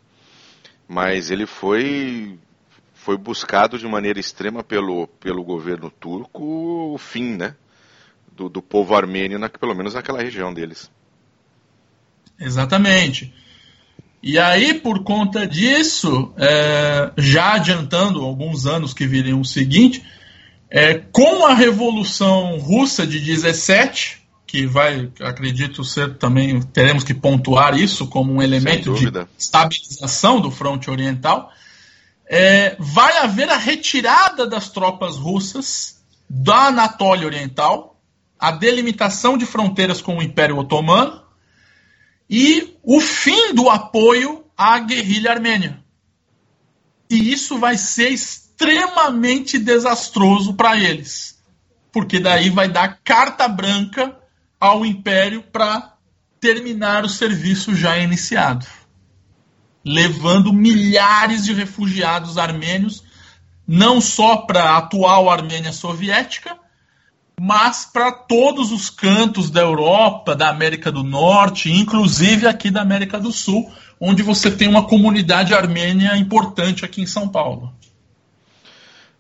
mas ele foi foi buscado de maneira extrema pelo, pelo governo turco o fim, né? Do, do povo armênio, na, pelo menos naquela região deles. Exatamente. E aí, por conta disso, é, já adiantando alguns anos que viriam o seguinte, é, com a Revolução Russa de 17, que vai, acredito ser também, teremos que pontuar isso como um elemento de estabilização do fronte oriental, é, vai haver a retirada das tropas russas da Anatólia Oriental, a delimitação de fronteiras com o Império Otomano e o fim do apoio à guerrilha armênia. E isso vai ser extremamente desastroso para eles, porque daí vai dar carta branca ao Império para terminar o serviço já iniciado levando milhares de refugiados armênios, não só para a atual Armênia soviética, mas para todos os cantos da Europa, da América do Norte, inclusive aqui da América do Sul, onde você tem uma comunidade armênia importante aqui em São Paulo.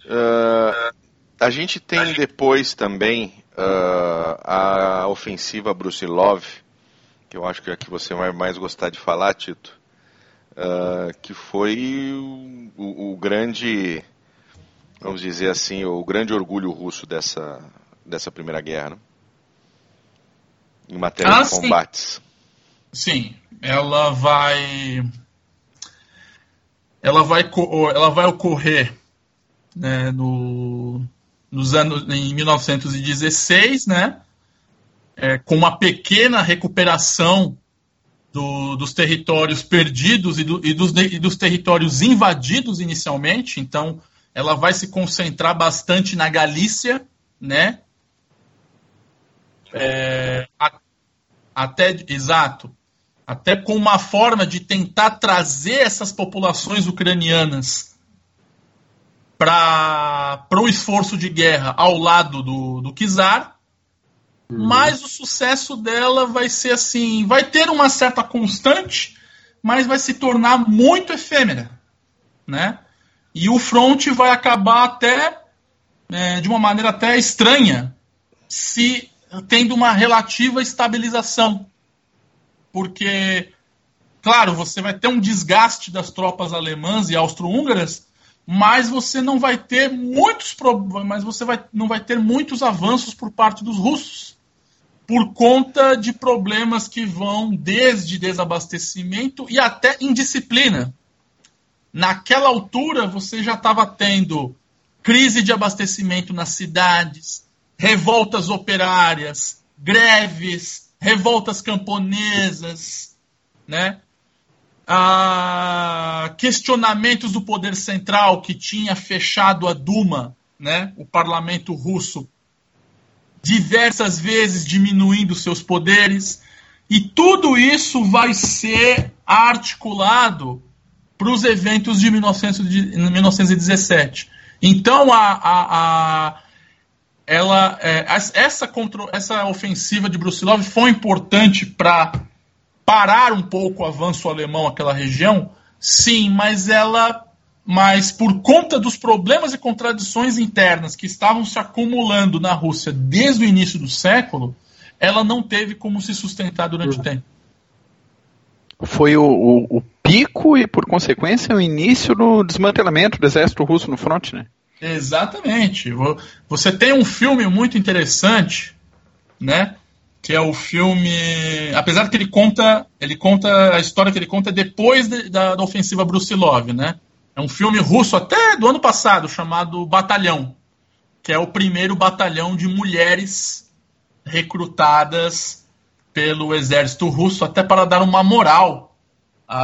Uh, a gente tem depois também uh, a ofensiva Brusilov, que eu acho que é a que você vai mais gostar de falar, Tito uh, que foi o, o, grande, vamos dizer assim, o grande orgulho russo dessa, dessa Primeira Guerra, né? em matéria ah, de combates. Sim, ela vai, ela vai, ela vai ocorrer né, no, nos anos em 1916, né? É, com uma pequena recuperação do, dos territórios perdidos e, do, e, dos, e dos territórios invadidos inicialmente. Então, ela vai se concentrar bastante na Galícia, né? É, até exato, até com uma forma de tentar trazer essas populações ucranianas para o esforço de guerra ao lado do, do czar Uhum. Mas o sucesso dela vai ser assim, vai ter uma certa constante, mas vai se tornar muito efêmera, né? E o front vai acabar até é, de uma maneira até estranha, se tendo uma relativa estabilização, porque claro, você vai ter um desgaste das tropas alemãs e austro-húngaras, mas você não vai ter muitos mas você vai, não vai ter muitos avanços por parte dos russos por conta de problemas que vão desde desabastecimento e até indisciplina. Naquela altura, você já estava tendo crise de abastecimento nas cidades, revoltas operárias, greves, revoltas camponesas, né? Ah, questionamentos do poder central que tinha fechado a Duma, né? o parlamento russo, diversas vezes diminuindo seus poderes, e tudo isso vai ser articulado para os eventos de 1917. Então, a, a, a ela, é, essa, contra, essa ofensiva de Brusilov foi importante para parar um pouco o avanço alemão naquela região, sim, mas ela mas por conta dos problemas e contradições internas que estavam se acumulando na Rússia desde o início do século, ela não teve como se sustentar durante o tempo. Foi o, o, o pico e, por consequência, o início do desmantelamento do exército russo no fronte, né? Exatamente. Você tem um filme muito interessante, né? Que é o filme, apesar que ele conta, ele conta a história que ele conta depois de, da, da ofensiva Brusilov, né? É um filme russo até do ano passado chamado Batalhão, que é o primeiro batalhão de mulheres recrutadas pelo exército russo, até para dar uma moral a,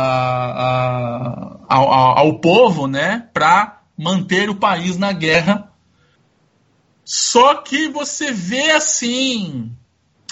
a, ao, ao povo, né, para manter o país na guerra. Só que você vê assim,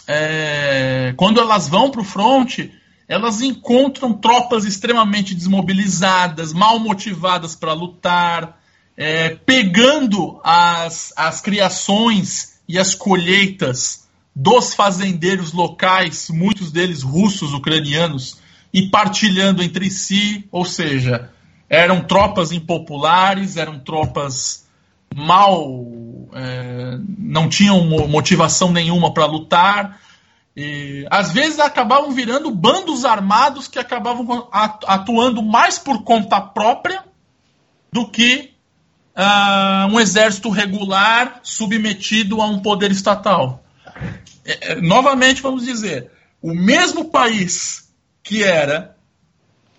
é, quando elas vão para o fronte, elas encontram tropas extremamente desmobilizadas, mal motivadas para lutar, é, pegando as, as criações e as colheitas dos fazendeiros locais, muitos deles russos, ucranianos, e partilhando entre si, ou seja, eram tropas impopulares, eram tropas mal, é, não tinham motivação nenhuma para lutar, E, às vezes acabavam virando bandos armados que acabavam atuando mais por conta própria do que uh, um exército regular submetido a um poder estatal. É, é, novamente, vamos dizer, o mesmo país que era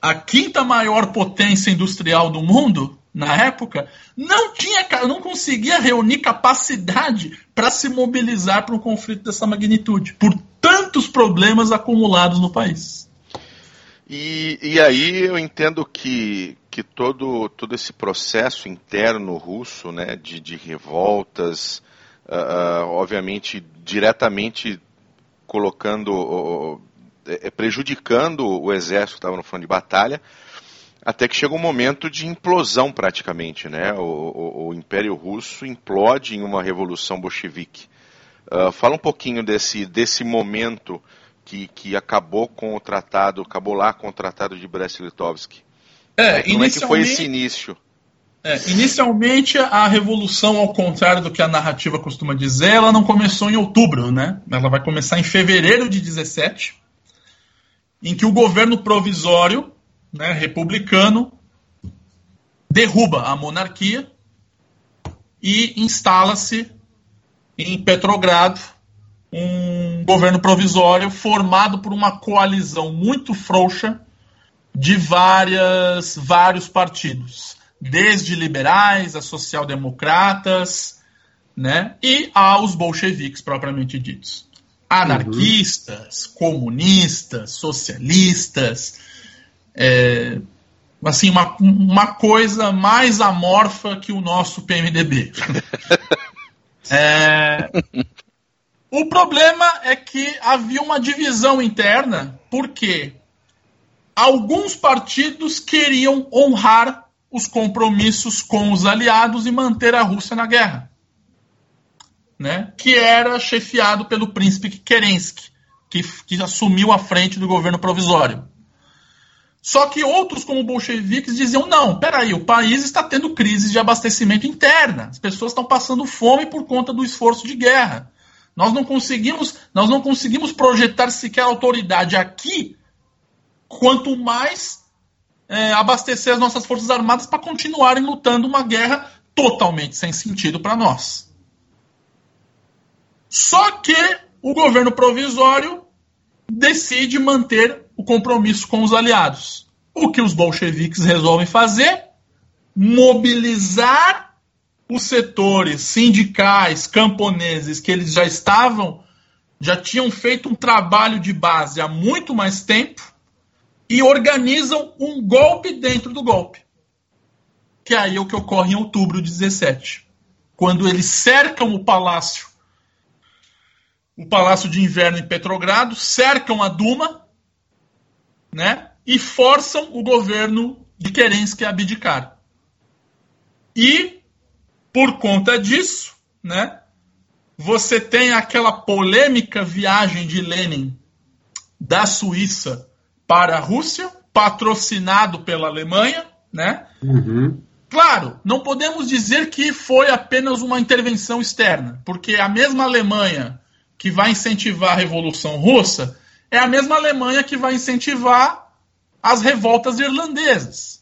a quinta maior potência industrial do mundo na época não tinha, não conseguia reunir capacidade para se mobilizar para um conflito dessa magnitude, por tantos problemas acumulados no país. E, e aí eu entendo que, que todo, todo esse processo interno russo, né, de, de revoltas, uh, obviamente diretamente colocando, uh, prejudicando o exército que estava no front de batalha, até que chega um momento de implosão praticamente, né? O, o, o Império Russo implode em uma revolução bolchevique. Uh, fala um pouquinho desse, desse momento que, que acabou com o tratado, acabou lá com o tratado de Brest-Litovsk. É, Como é que foi esse início? É, inicialmente, a revolução, ao contrário do que a narrativa costuma dizer, ela não começou em outubro, né? Ela vai começar em fevereiro de 17, em que o governo provisório né, republicano derruba a monarquia e instala-se em Petrogrado um governo provisório formado por uma coalizão muito frouxa de várias, vários partidos, desde liberais a social-democratas, né, e aos bolcheviques propriamente ditos. Anarquistas, uhum. comunistas, socialistas, é, assim, uma, uma coisa mais amorfa que o nosso PMDB. é, o problema é que havia uma divisão interna, porque alguns partidos queriam honrar os compromissos com os aliados e manter a Rússia na guerra. Né? Que era chefiado pelo príncipe Kerensky, que, que assumiu a frente do governo provisório. Só que outros, como bolcheviques, diziam: não, peraí, o país está tendo crise de abastecimento interna. As pessoas estão passando fome por conta do esforço de guerra. Nós não conseguimos, nós não conseguimos projetar sequer autoridade aqui, quanto mais é, abastecer as nossas forças armadas para continuarem lutando uma guerra totalmente sem sentido para nós. Só que o governo provisório decide manter o compromisso com os aliados. O que os bolcheviques resolvem fazer? Mobilizar os setores sindicais, camponeses, que eles já estavam, já tinham feito um trabalho de base há muito mais tempo e organizam um golpe dentro do golpe. Que é aí é o que ocorre em outubro de 17. Quando eles cercam o palácio, o palácio de inverno em Petrogrado, cercam a Duma, né? E forçam o governo de Kerensky a abdicar. E, por conta disso, né? Você tem aquela polêmica viagem de Lenin da Suíça para a Rússia, patrocinado pela Alemanha, né? Uhum. Claro, não podemos dizer que foi apenas uma intervenção externa, porque a mesma Alemanha que vai incentivar a Revolução Russa é a mesma Alemanha que vai incentivar as revoltas irlandesas,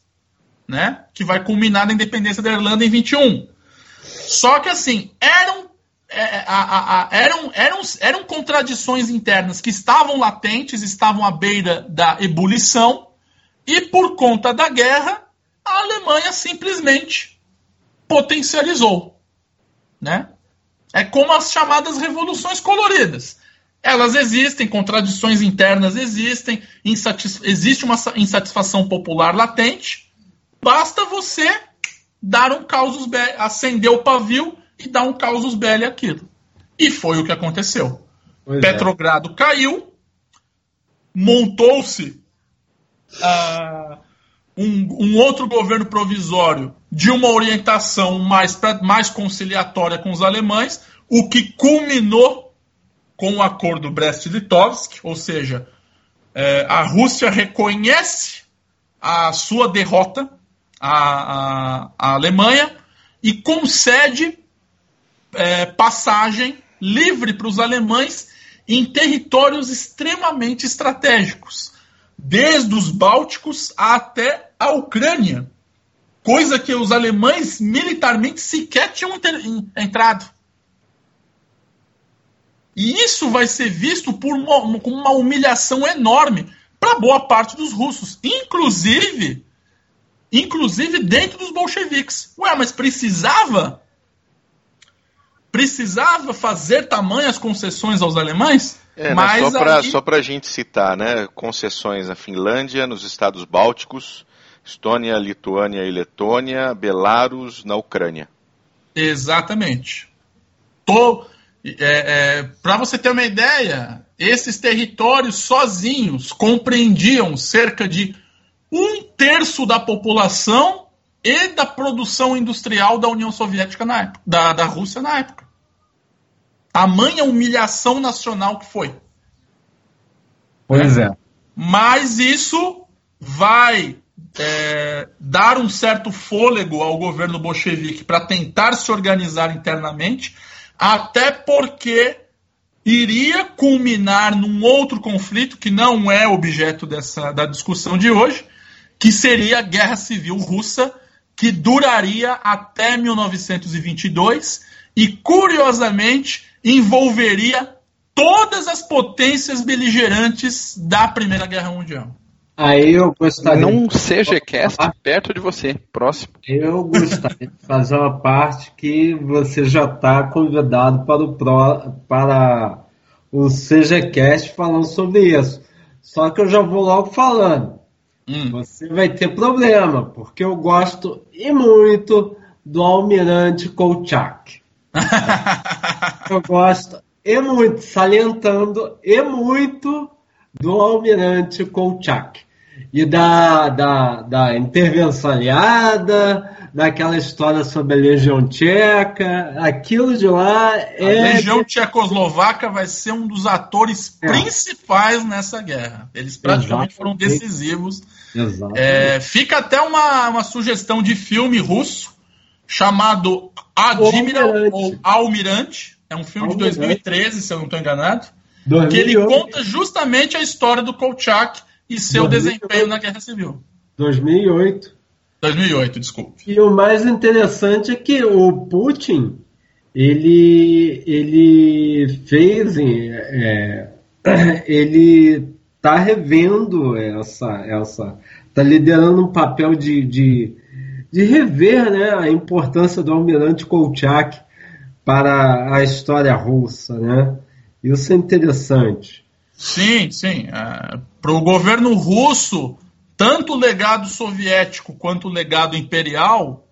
né? Que vai culminar na independência da Irlanda em 21. Só que assim, eram é, a, eram, eram, eram contradições internas que estavam latentes, estavam à beira da ebulição, e por conta da guerra, a Alemanha simplesmente potencializou. Né? É como as chamadas revoluções coloridas. Elas existem, contradições internas existem, existe uma insatisfação popular latente. Basta você dar um causus belli, acender o pavio e dar um causus belli aquilo. E foi o que aconteceu. Pois é. Petrogrado é. caiu, montou-se uh, um, um, outro governo provisório de uma orientação mais, mais conciliatória com os alemães, o que culminou com o acordo Brest-Litovsk, ou seja, é, a Rússia reconhece a sua derrota à, à, à Alemanha e concede é, passagem livre para os alemães em territórios extremamente estratégicos, desde os Bálticos até a Ucrânia, coisa que os alemães militarmente sequer tinham entrado. E isso vai ser visto por uma, como uma humilhação enorme para boa parte dos russos, inclusive, inclusive dentro dos bolcheviques. Ué, mas precisava? Precisava fazer tamanhas concessões aos alemães? É, mas só para aí... a gente citar, né? Concessões na Finlândia, nos estados bálticos, Estônia, Lituânia e Letônia, Belarus na Ucrânia. Exatamente. Tô, é, é, Para você ter uma ideia, esses territórios sozinhos compreendiam cerca de um terço da população e da produção industrial da União Soviética na época, da, da Rússia na época. Tamanha humilhação nacional que foi. Pois é. Mas isso vai é, dar um certo fôlego ao governo bolchevique para tentar se organizar internamente, até porque iria culminar num outro conflito que não é objeto dessa, da discussão de hoje, que seria a Guerra Civil Russa, que duraria até 1922 e, curiosamente, envolveria todas as potências beligerantes da Primeira Guerra Mundial. Aí eu gostaria. Não seja cast perto de você, próximo. Eu gostaria de fazer uma parte que você já está convidado para o, pro, para o CGCast falando sobre isso. Só que eu já vou logo falando. Hum. Você vai ter problema, porque eu gosto e muito do Almirante Kolchak. eu gosto e muito, salientando e muito do almirante Kolchak e da, da, da intervenção aliada, daquela história sobre a Legião Tcheca, aquilo de lá é. A Legião Tchecoslovaca vai ser um dos atores é. principais nessa guerra. Eles praticamente Exatamente. foram decisivos. É, fica até uma, uma sugestão de filme russo chamado Admiral ou Almirante. É um filme Almirante. de 2013, se eu não estou enganado 2008. Que ele conta justamente a história do Kolchak e seu 2008. desempenho na Guerra Civil. 2008. 2008, desculpe. E o mais interessante é que o Putin ele, ele fez, é, ele está revendo essa, essa, está liderando um papel de, de, de rever né, a importância do almirante Kolchak para a história russa, né? Isso é interessante. Sim, sim. É, Para o governo russo, tanto o legado soviético quanto o legado imperial,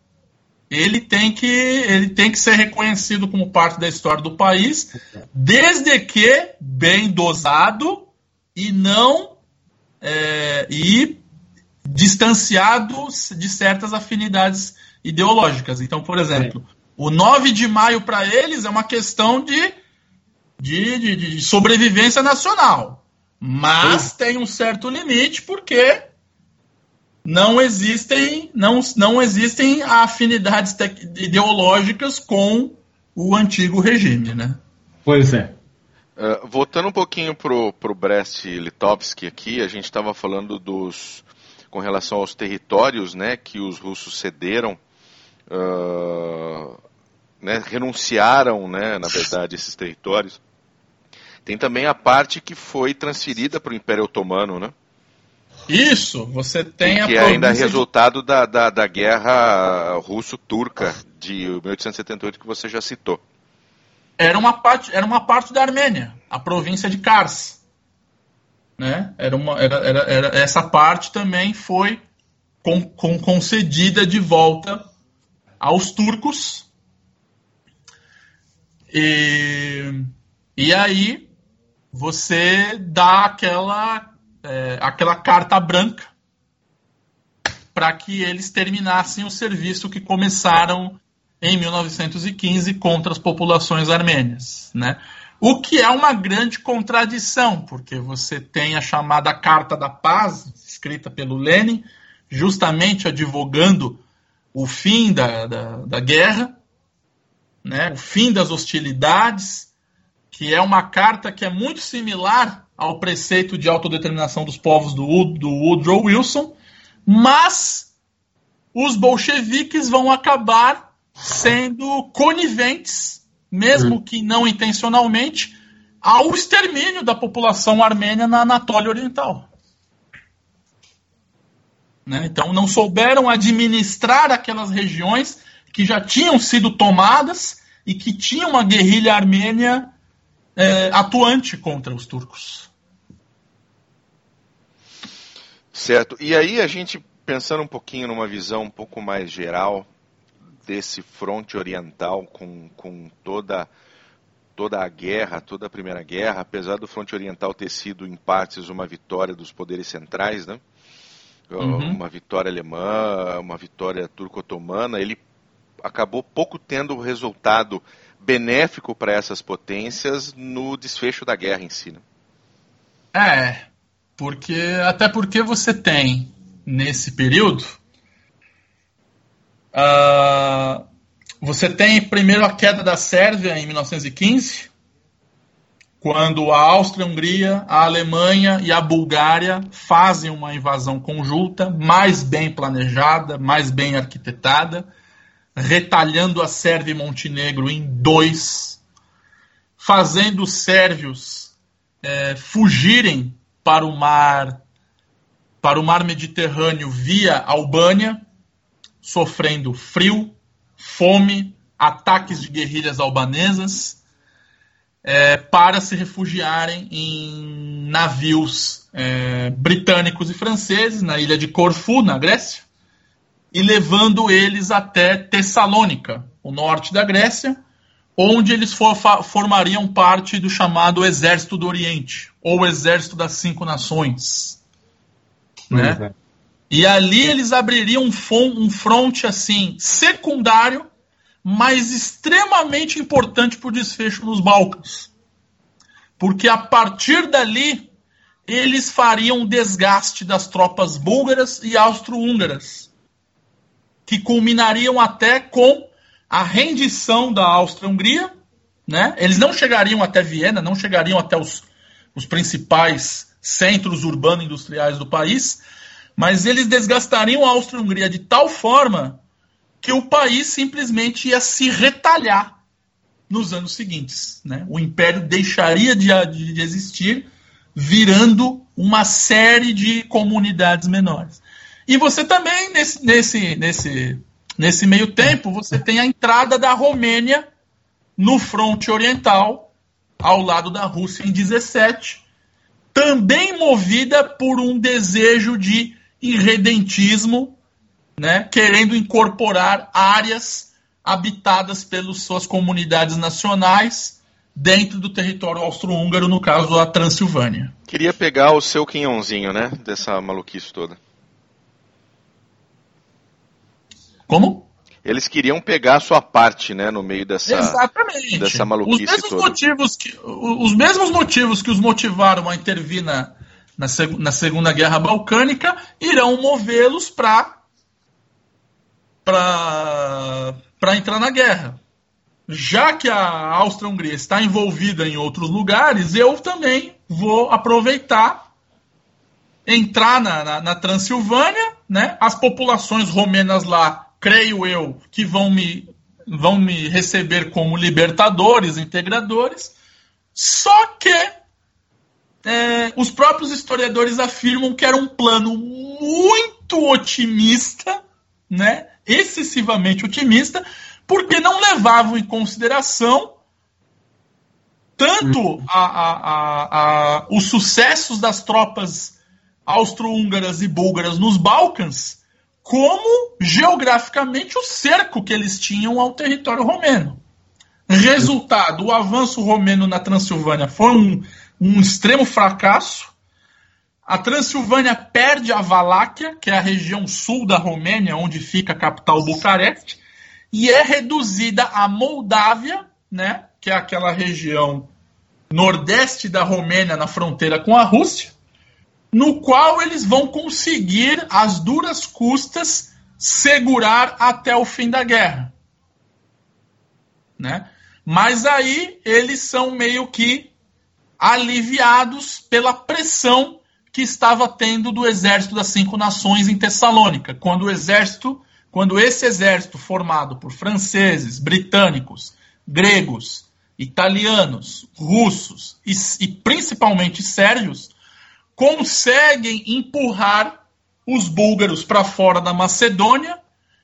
ele tem que, ele tem que ser reconhecido como parte da história do país, desde que bem dosado e não é, e distanciado de certas afinidades ideológicas. Então, por exemplo, é. o 9 de maio para eles é uma questão de de, de, de sobrevivência nacional. Mas Sim. tem um certo limite porque não existem não, não existem afinidades ideológicas com o antigo regime, né? Pois é. Uh, voltando um pouquinho pro, pro Brest-Litovsk aqui, a gente estava falando dos com relação aos territórios, né, que os russos cederam, uh, né, renunciaram, né, na verdade, esses territórios. Tem também a parte que foi transferida para o Império Otomano, né? Isso, você tem que a. Que é ainda resultado de... da, da, da guerra russo-turca de 1878 que você já citou. Era uma parte, era uma parte da Armênia, a província de Kars. Né? Era uma, era, era, era essa parte também foi com, com, concedida de volta aos turcos. E, e aí você dá aquela, é, aquela carta branca para que eles terminassem o serviço que começaram em 1915 contra as populações armênias, né? O que é uma grande contradição, porque você tem a chamada Carta da Paz, escrita pelo Lenin, justamente advogando o fim da, da, da guerra, né, o fim das hostilidades, que é uma carta que é muito similar ao preceito de autodeterminação dos povos do, do Woodrow Wilson, mas os bolcheviques vão acabar sendo coniventes, mesmo uhum. que não intencionalmente, ao extermínio da população armênia na Anatólia Oriental. Né? Então, não souberam administrar aquelas regiões que já tinham sido tomadas e que tinham uma guerrilha armênia é, atuante contra os turcos. Certo. E aí a gente pensando um pouquinho numa visão um pouco mais geral desse fronte oriental com, com toda toda a guerra, toda a primeira guerra, apesar do fronte oriental ter sido em partes uma vitória dos poderes centrais, né? Uhum. Uma vitória alemã, uma vitória turco-otomana, ele acabou pouco tendo resultado benéfico para essas potências no desfecho da guerra em si. Né? É, porque até porque você tem nesse período uh, você tem primeiro a queda da Sérvia em 1915, quando a Áustria-Hungria, a Alemanha e a Bulgária fazem uma invasão conjunta, mais bem planejada, mais bem arquitetada, retalhando a Sérvia e Montenegro em dois, fazendo os sérvios é, fugirem para o mar para o mar Mediterrâneo via Albânia, sofrendo frio, fome, ataques de guerrilhas albanesas, é, para se refugiarem em navios é, britânicos e franceses na ilha de Corfu, na Grécia, e levando eles até Tessalônica, o norte da Grécia, onde eles for, formariam parte do chamado Exército do Oriente, ou Exército das Cinco Nações. Né? É. E ali eles abririam um, um fronte assim secundário, mas extremamente importante para o desfecho nos Balcãs. Porque a partir dali eles fariam um desgaste das tropas búlgaras e austro-húngaras, que culminariam até com a rendição da Áustria-Hungria. Né? Eles não chegariam até Viena, não chegariam até os, os principais centros urbanos industriais do país, mas eles desgastariam a Áustria-Hungria de tal forma que o país simplesmente ia se retalhar nos anos seguintes. Né? O império deixaria de, de existir, virando uma série de comunidades menores. E você também, nesse, nesse, nesse, nesse meio tempo, você tem a entrada da Romênia no fronte oriental, ao lado da Rússia em 17, também movida por um desejo de irredentismo, né, querendo incorporar áreas habitadas pelas suas comunidades nacionais dentro do território austro-húngaro, no caso a Transilvânia. Queria pegar o seu quinhãozinho, né, dessa maluquice toda. Como? Eles queriam pegar a sua parte, né, no meio dessa, Exatamente. dessa maluquice os mesmos toda. Motivos que, os mesmos motivos que os motivaram a intervir na, na, seg na Segunda Guerra Balcânica irão movê-los para para entrar na guerra. Já que a Áustria-Hungria está envolvida em outros lugares, eu também vou aproveitar entrar na, na, na Transilvânia, né? As populações romenas lá, creio eu, que vão me vão me receber como libertadores, integradores. Só que é, os próprios historiadores afirmam que era um plano muito otimista, né? excessivamente otimista, porque não levavam em consideração tanto a, a, a, os sucessos das tropas austro-húngaras e búlgaras nos Balcãs, como geograficamente o cerco que eles tinham ao território romeno. Resultado: o avanço romeno na Transilvânia foi um um extremo fracasso. A Transilvânia perde a Valáquia, que é a região sul da Romênia, onde fica a capital Bucareste, e é reduzida a Moldávia, né, que é aquela região nordeste da Romênia, na fronteira com a Rússia, no qual eles vão conseguir, às duras custas, segurar até o fim da guerra. Né? Mas aí eles são meio que aliviados pela pressão que estava tendo do exército das cinco nações em Tessalônica, quando o exército, quando esse exército formado por franceses, britânicos, gregos, italianos, russos e, e principalmente sérvios conseguem empurrar os búlgaros para fora da Macedônia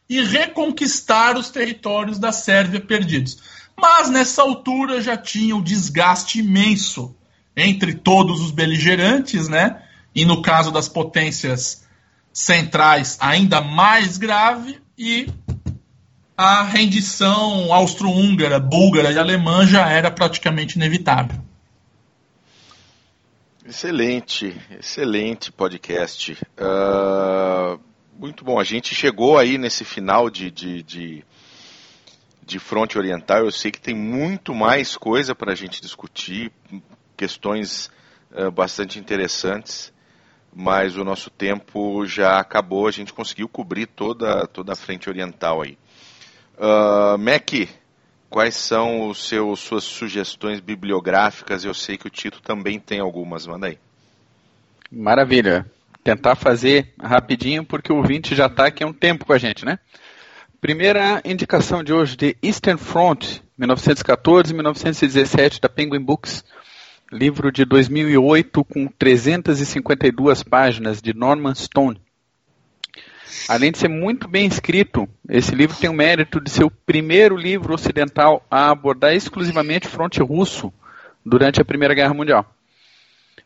e reconquistar os territórios da Sérvia perdidos. Mas nessa altura já tinha o desgaste imenso entre todos os beligerantes, né? E no caso das potências centrais, ainda mais grave, e a rendição austro-húngara, búlgara e alemã já era praticamente inevitável. Excelente, excelente podcast. Uh, muito bom. A gente chegou aí nesse final de, de, de, de fronte oriental. Eu sei que tem muito mais coisa para a gente discutir, questões uh, bastante interessantes, mas o nosso tempo já acabou. A gente conseguiu cobrir toda, toda a frente oriental aí. Uh, Mac, quais são os seus, suas sugestões bibliográficas? Eu sei que o Tito também tem algumas, manda aí. Maravilha. Tentar fazer rapidinho, porque o ouvinte já está aqui há um tempo com a gente, né? Primeira indicação de hoje de Eastern Front, 1914-1917, da Penguin Books. Livro de 2008 com 352 páginas, de Norman Stone. Além de ser muito bem escrito, esse livro tem o mérito de ser o primeiro livro ocidental a abordar exclusivamente o fronte russo durante a Primeira Guerra Mundial.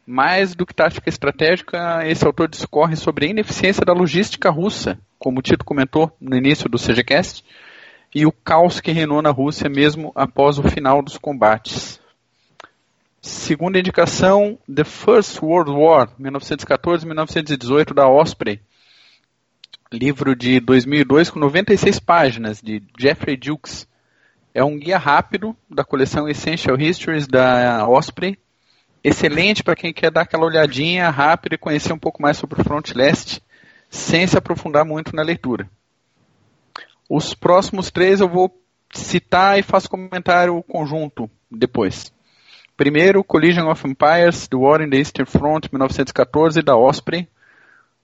Mais do que tática estratégica, esse autor discorre sobre a ineficiência da logística russa, como o Tito comentou no início do CGCast, e o caos que reinou na Rússia mesmo após o final dos combates. Segunda indicação, The First World War, 1914-1918, da Osprey, livro de 2002 com 96 páginas, de Jeffrey Dukes. É um guia rápido da coleção Essential Histories da Osprey. Excelente para quem quer dar aquela olhadinha rápida e conhecer um pouco mais sobre o Front Leste, sem se aprofundar muito na leitura. Os próximos três eu vou citar e faço comentário conjunto depois. Primeiro, Collision of Empires, The War in the Eastern Front, 1914, da Osprey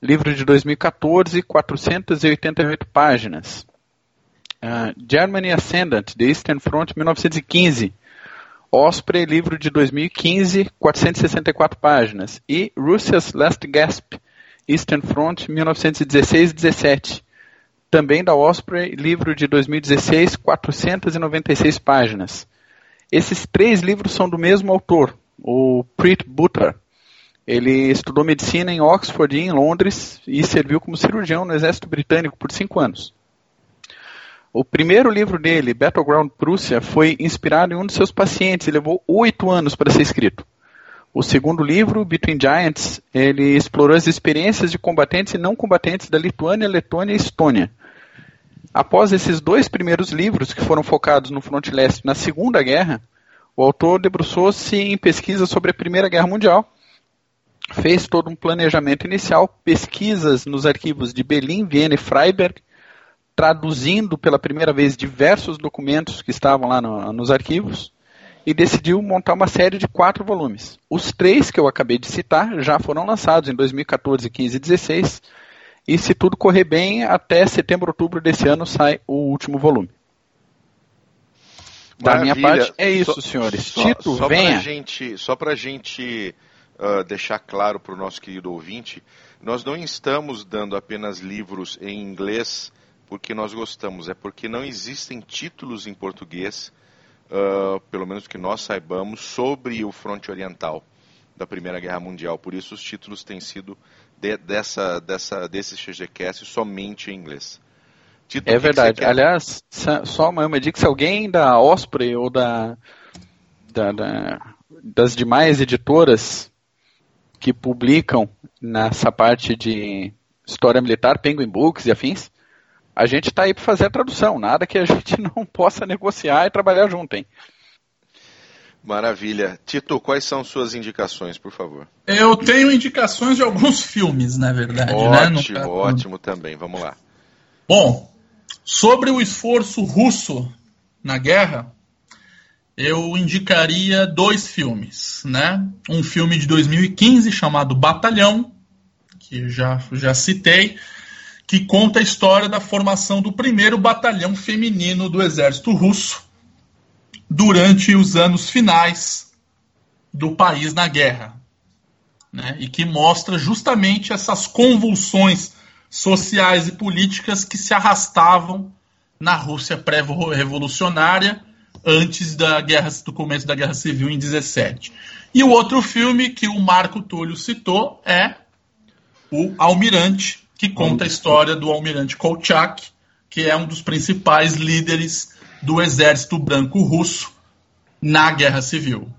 livro de 2014, 488 páginas. Uh, Germany Ascendant, The Eastern Front, 1915. Osprey, livro de 2015, 464 páginas. E Russia's Last Gasp, Eastern Front, 1916-17. Também da Osprey, livro de 2016, 496 páginas. Esses três livros são do mesmo autor, o Preet Butler. Ele estudou medicina em Oxford e em Londres e serviu como cirurgião no exército britânico por cinco anos. O primeiro livro dele, Battleground Prússia, foi inspirado em um de seus pacientes e levou oito anos para ser escrito. O segundo livro, Between Giants, ele explorou as experiências de combatentes e não combatentes da Lituânia, Letônia e Estônia. Após esses dois primeiros livros, que foram focados no fronte leste na Segunda Guerra, o autor debruçou-se em pesquisas sobre a Primeira Guerra Mundial fez todo um planejamento inicial, pesquisas nos arquivos de Berlim, Viena e Freiberg, traduzindo pela primeira vez diversos documentos que estavam lá no, nos arquivos, e decidiu montar uma série de quatro volumes. Os três que eu acabei de citar já foram lançados em 2014, 15 e 16, e se tudo correr bem, até setembro, outubro desse ano sai o último volume. Da minha parte é isso, só, senhores. Só, Tito, só venha. Pra gente, só para a gente uh, deixar claro para o nosso querido ouvinte, nós não estamos dando apenas livros em inglês porque nós gostamos, é porque não existem títulos em português, uh, pelo menos que nós saibamos, sobre o fronte oriental da Primeira Guerra Mundial. Por isso os títulos têm sido de, dessa, dessa, desse XGCast somente em inglês. Tito, é verdade. Aliás, só uma dica, se alguém da Osprey ou da, da, da, das demais editoras que publicam nessa parte de história militar, Penguin Books e afins, a gente está aí para fazer a tradução, nada que a gente não possa negociar e trabalhar junto, hein? Maravilha. Tito, quais são suas indicações, por favor? Eu tenho indicações de alguns filmes, na verdade. Ótimo, né? ótimo também. Vamos lá. Bom, sobre o esforço russo na guerra, eu indicaria dois filmes, né? Um filme de 2015 chamado Batalhão, que já, já citei, que conta a história da formação do primeiro batalhão feminino do exército russo durante os anos finais do país na guerra. Né? E que mostra justamente essas convulsões sociais e políticas que se arrastavam na Rússia pré-revolucionária antes da guerra, do começo da Guerra Civil em 17. E o outro filme que o Marco Túlio citou é o Almirante, que conta a história do Almirante Kolchak, que é um dos principais líderes do exército branco russo na Guerra Civil.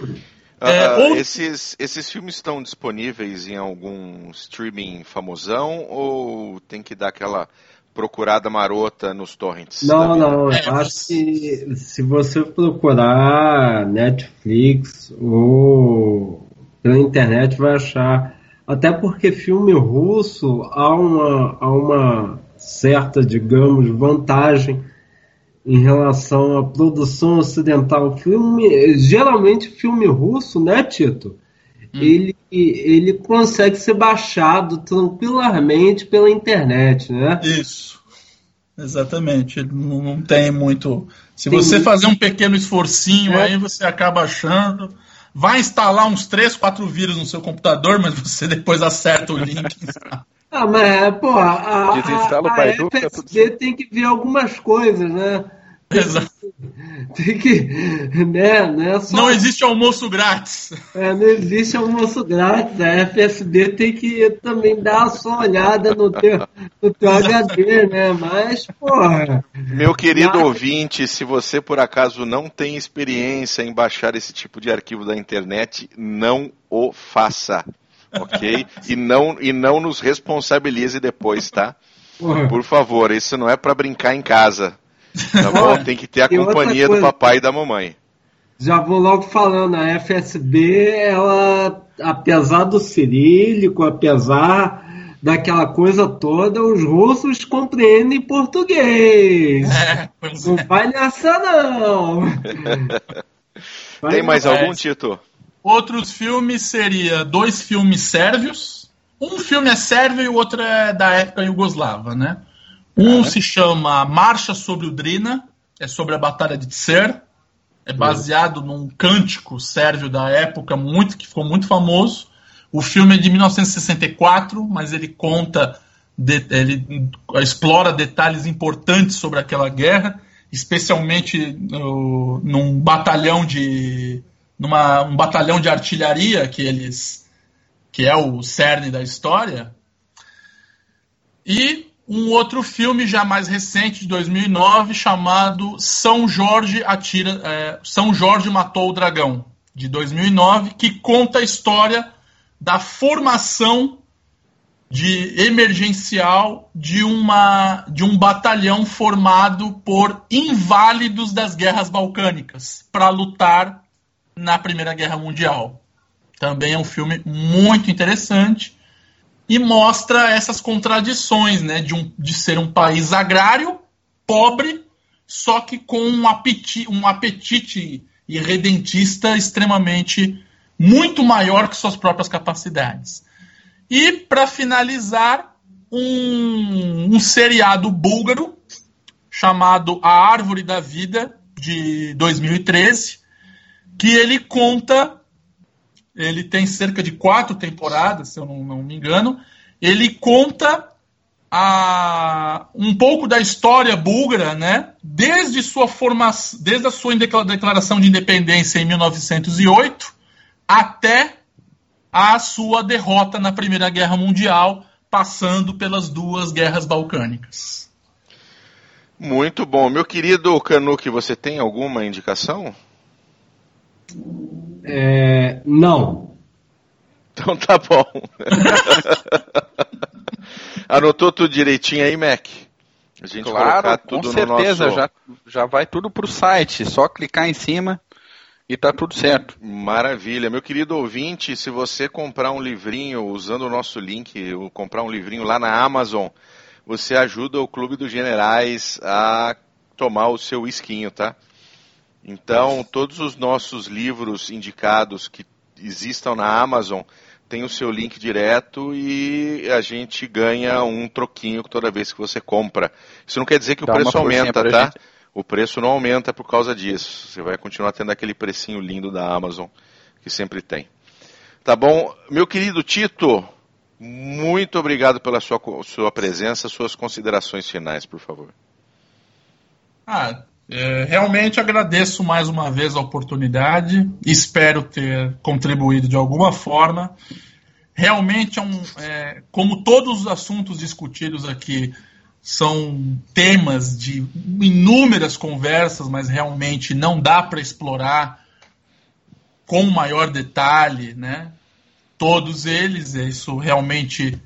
Uh, é, ou... esses, esses filmes estão disponíveis em algum streaming famosão ou tem que dar aquela procurada marota nos torrents? Não, não. É, eu acho que se você procurar Netflix ou pela internet vai achar. Até porque filme russo há uma, há uma certa, digamos, vantagem em relação à produção ocidental. Filme, geralmente filme russo, né, Tito? Hum. Ele, ele consegue ser baixado tranquilamente pela internet, né? Isso. Exatamente. Ele não, não tem muito. Se tem você muito... fazer um pequeno esforcinho é. aí, você acaba achando. Vai instalar uns 3, 4 vírus no seu computador, mas você depois acerta o link. ah, mas, pô, a, a, a, a FSD tem que ver algumas coisas, né? Exato. Tem que. Né, né, só... Não existe almoço grátis. É, não existe almoço grátis. A FSD tem que também dar a sua olhada no teu, no teu HD, né? Mas, porra. Meu querido ouvinte, se você por acaso não tem experiência em baixar esse tipo de arquivo da internet, não o faça. Ok? E não, e não nos responsabilize depois, tá? Porra. Por favor, isso não é para brincar em casa. Tá bom? Tem que ter a companhia do papai e da mamãe. Já vou logo falando, a FSB, ela, apesar do cirílico, apesar daquela coisa toda, os russos compreendem português. É, não é. vai nessa, não. Tem mais algum, Tito? Outros filmes seria dois filmes sérvios. Um filme é sérvio e o outro é da época iugoslava, né? Um se chama Marcha sobre o Drina, é sobre a Batalha de Tser, é baseado num cântico sérvio da época muito que ficou muito famoso. O filme é de 1964, mas ele conta, de, ele explora detalhes importantes sobre aquela guerra, especialmente no, num batalhão de numa, um batalhão de artilharia que eles que é o cerne da história. E um outro filme já mais recente, de 2009, chamado São Jorge atira, é, São Jorge matou o dragão, de 2009, que conta a história da formação de emergencial de uma de um batalhão formado por inválidos das guerras balcânicas para lutar na Primeira Guerra Mundial. Também é um filme muito interessante e mostra essas contradições, né, de, um, de ser um país agrário, pobre, só que com um apetite, um apetite irredentista extremamente muito maior que suas próprias capacidades. E, para finalizar, um, um seriado búlgaro chamado A Árvore da Vida, de 2013, que ele conta ele tem cerca de quatro temporadas, se eu não, não me engano. Ele conta a, um pouco da história búlgara, né? Desde sua formação, desde a sua declaração de independência em 1908 até a sua derrota na Primeira Guerra Mundial, passando pelas duas guerras balcânicas. Muito bom. Meu querido Canuque, você tem alguma indicação? É, não. Então tá bom. Anotou tudo direitinho aí, Mac? A gente claro, tudo com certeza, nosso... já, já vai tudo pro site, só clicar em cima e tá tudo certo. Maravilha. Meu querido ouvinte, se você comprar um livrinho usando o nosso link, ou comprar um livrinho lá na Amazon, você ajuda o Clube dos Generais a tomar o seu esquinho, tá? Então, todos os nossos livros indicados que existam na Amazon tem o seu link direto e a gente ganha um troquinho toda vez que você compra. Isso não quer dizer que Dá o preço aumenta, tá? Gente. O preço não aumenta por causa disso. Você vai continuar tendo aquele precinho lindo da Amazon que sempre tem. Tá bom? Meu querido Tito, muito obrigado pela sua, sua presença, suas considerações finais, por favor. Ah, é, realmente agradeço mais uma vez a oportunidade, espero ter contribuído de alguma forma. Realmente é um, é, como todos os assuntos discutidos aqui são temas de inúmeras conversas, mas realmente não dá para explorar com maior detalhe, né? Todos eles, isso realmente,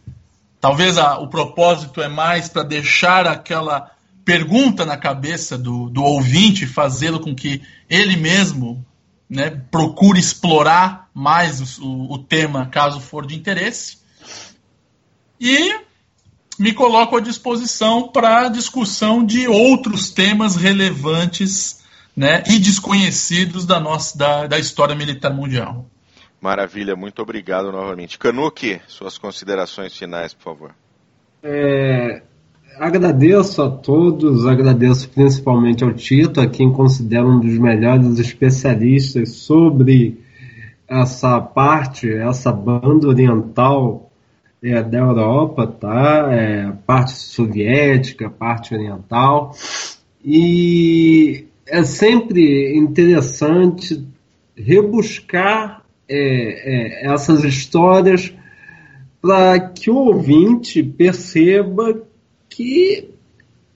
talvez a, o propósito é mais para deixar aquela pergunta na cabeça do, do ouvinte, fazê-lo com que ele mesmo né, procure explorar mais o, o tema, caso for de interesse. E me coloco à disposição para discussão de outros temas relevantes né, e desconhecidos da, nossa, da, da história militar mundial. Maravilha, muito obrigado novamente. Canuque, suas considerações finais, por favor. É, agradeço a todos, agradeço principalmente ao Tito, a quem considero um dos melhores especialistas sobre essa parte, essa banda oriental é, da Europa, tá? É, parte soviética, parte oriental. E é sempre interessante rebuscar é, é essas histórias para que o ouvinte perceba que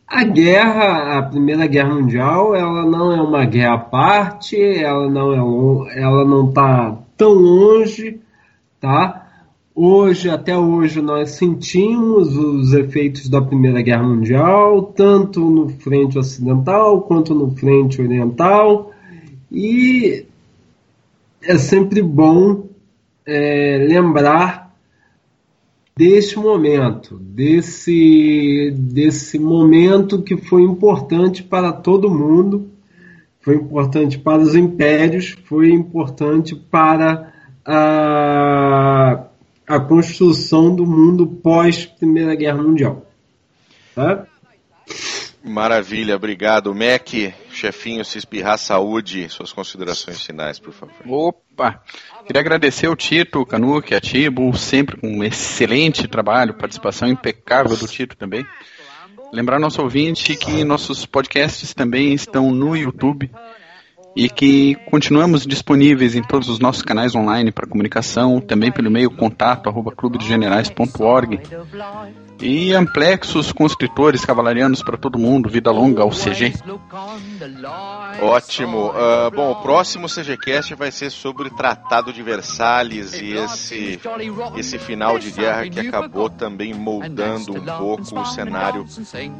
a guerra, a Primeira Guerra Mundial, ela não é uma guerra à parte, ela não é, ela não está tão longe, tá? Hoje, até hoje, nós sentimos os efeitos da Primeira Guerra Mundial, tanto no frente ocidental quanto no frente oriental, e é sempre bom é, lembrar deste momento, desse, desse momento que foi importante para todo mundo, foi importante para os impérios, foi importante para a, a construção do mundo pós Primeira Guerra Mundial. Tá? Maravilha, obrigado. Mac, chefinho, se espirrar saúde, suas considerações finais, por favor. Opa! Queria agradecer ao Tito, Canuque, a Tibo, sempre com um excelente trabalho, participação impecável do Tito também. Lembrar nosso ouvinte que nossos podcasts também estão no YouTube e que continuamos disponíveis em todos os nossos canais online para comunicação, também pelo e-mail contato arroba e amplexos construtores cavalarianos para todo mundo, vida longa ao CG. Ótimo. Uh, bom, o próximo CGCast vai ser sobre o Tratado de Versalhes e esse, esse final de guerra que acabou também moldando um pouco o cenário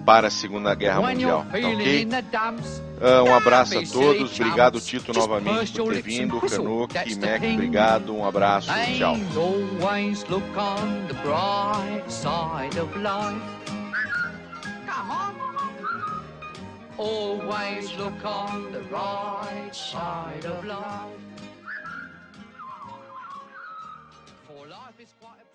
para a Segunda Guerra Mundial. Tá ok? Uh, um abraço a todos. Obrigado, Tito, novamente por ter vindo. Canuck e Mac, obrigado. Um abraço. Tchau. Of life. Come on. Always look on the right side of life.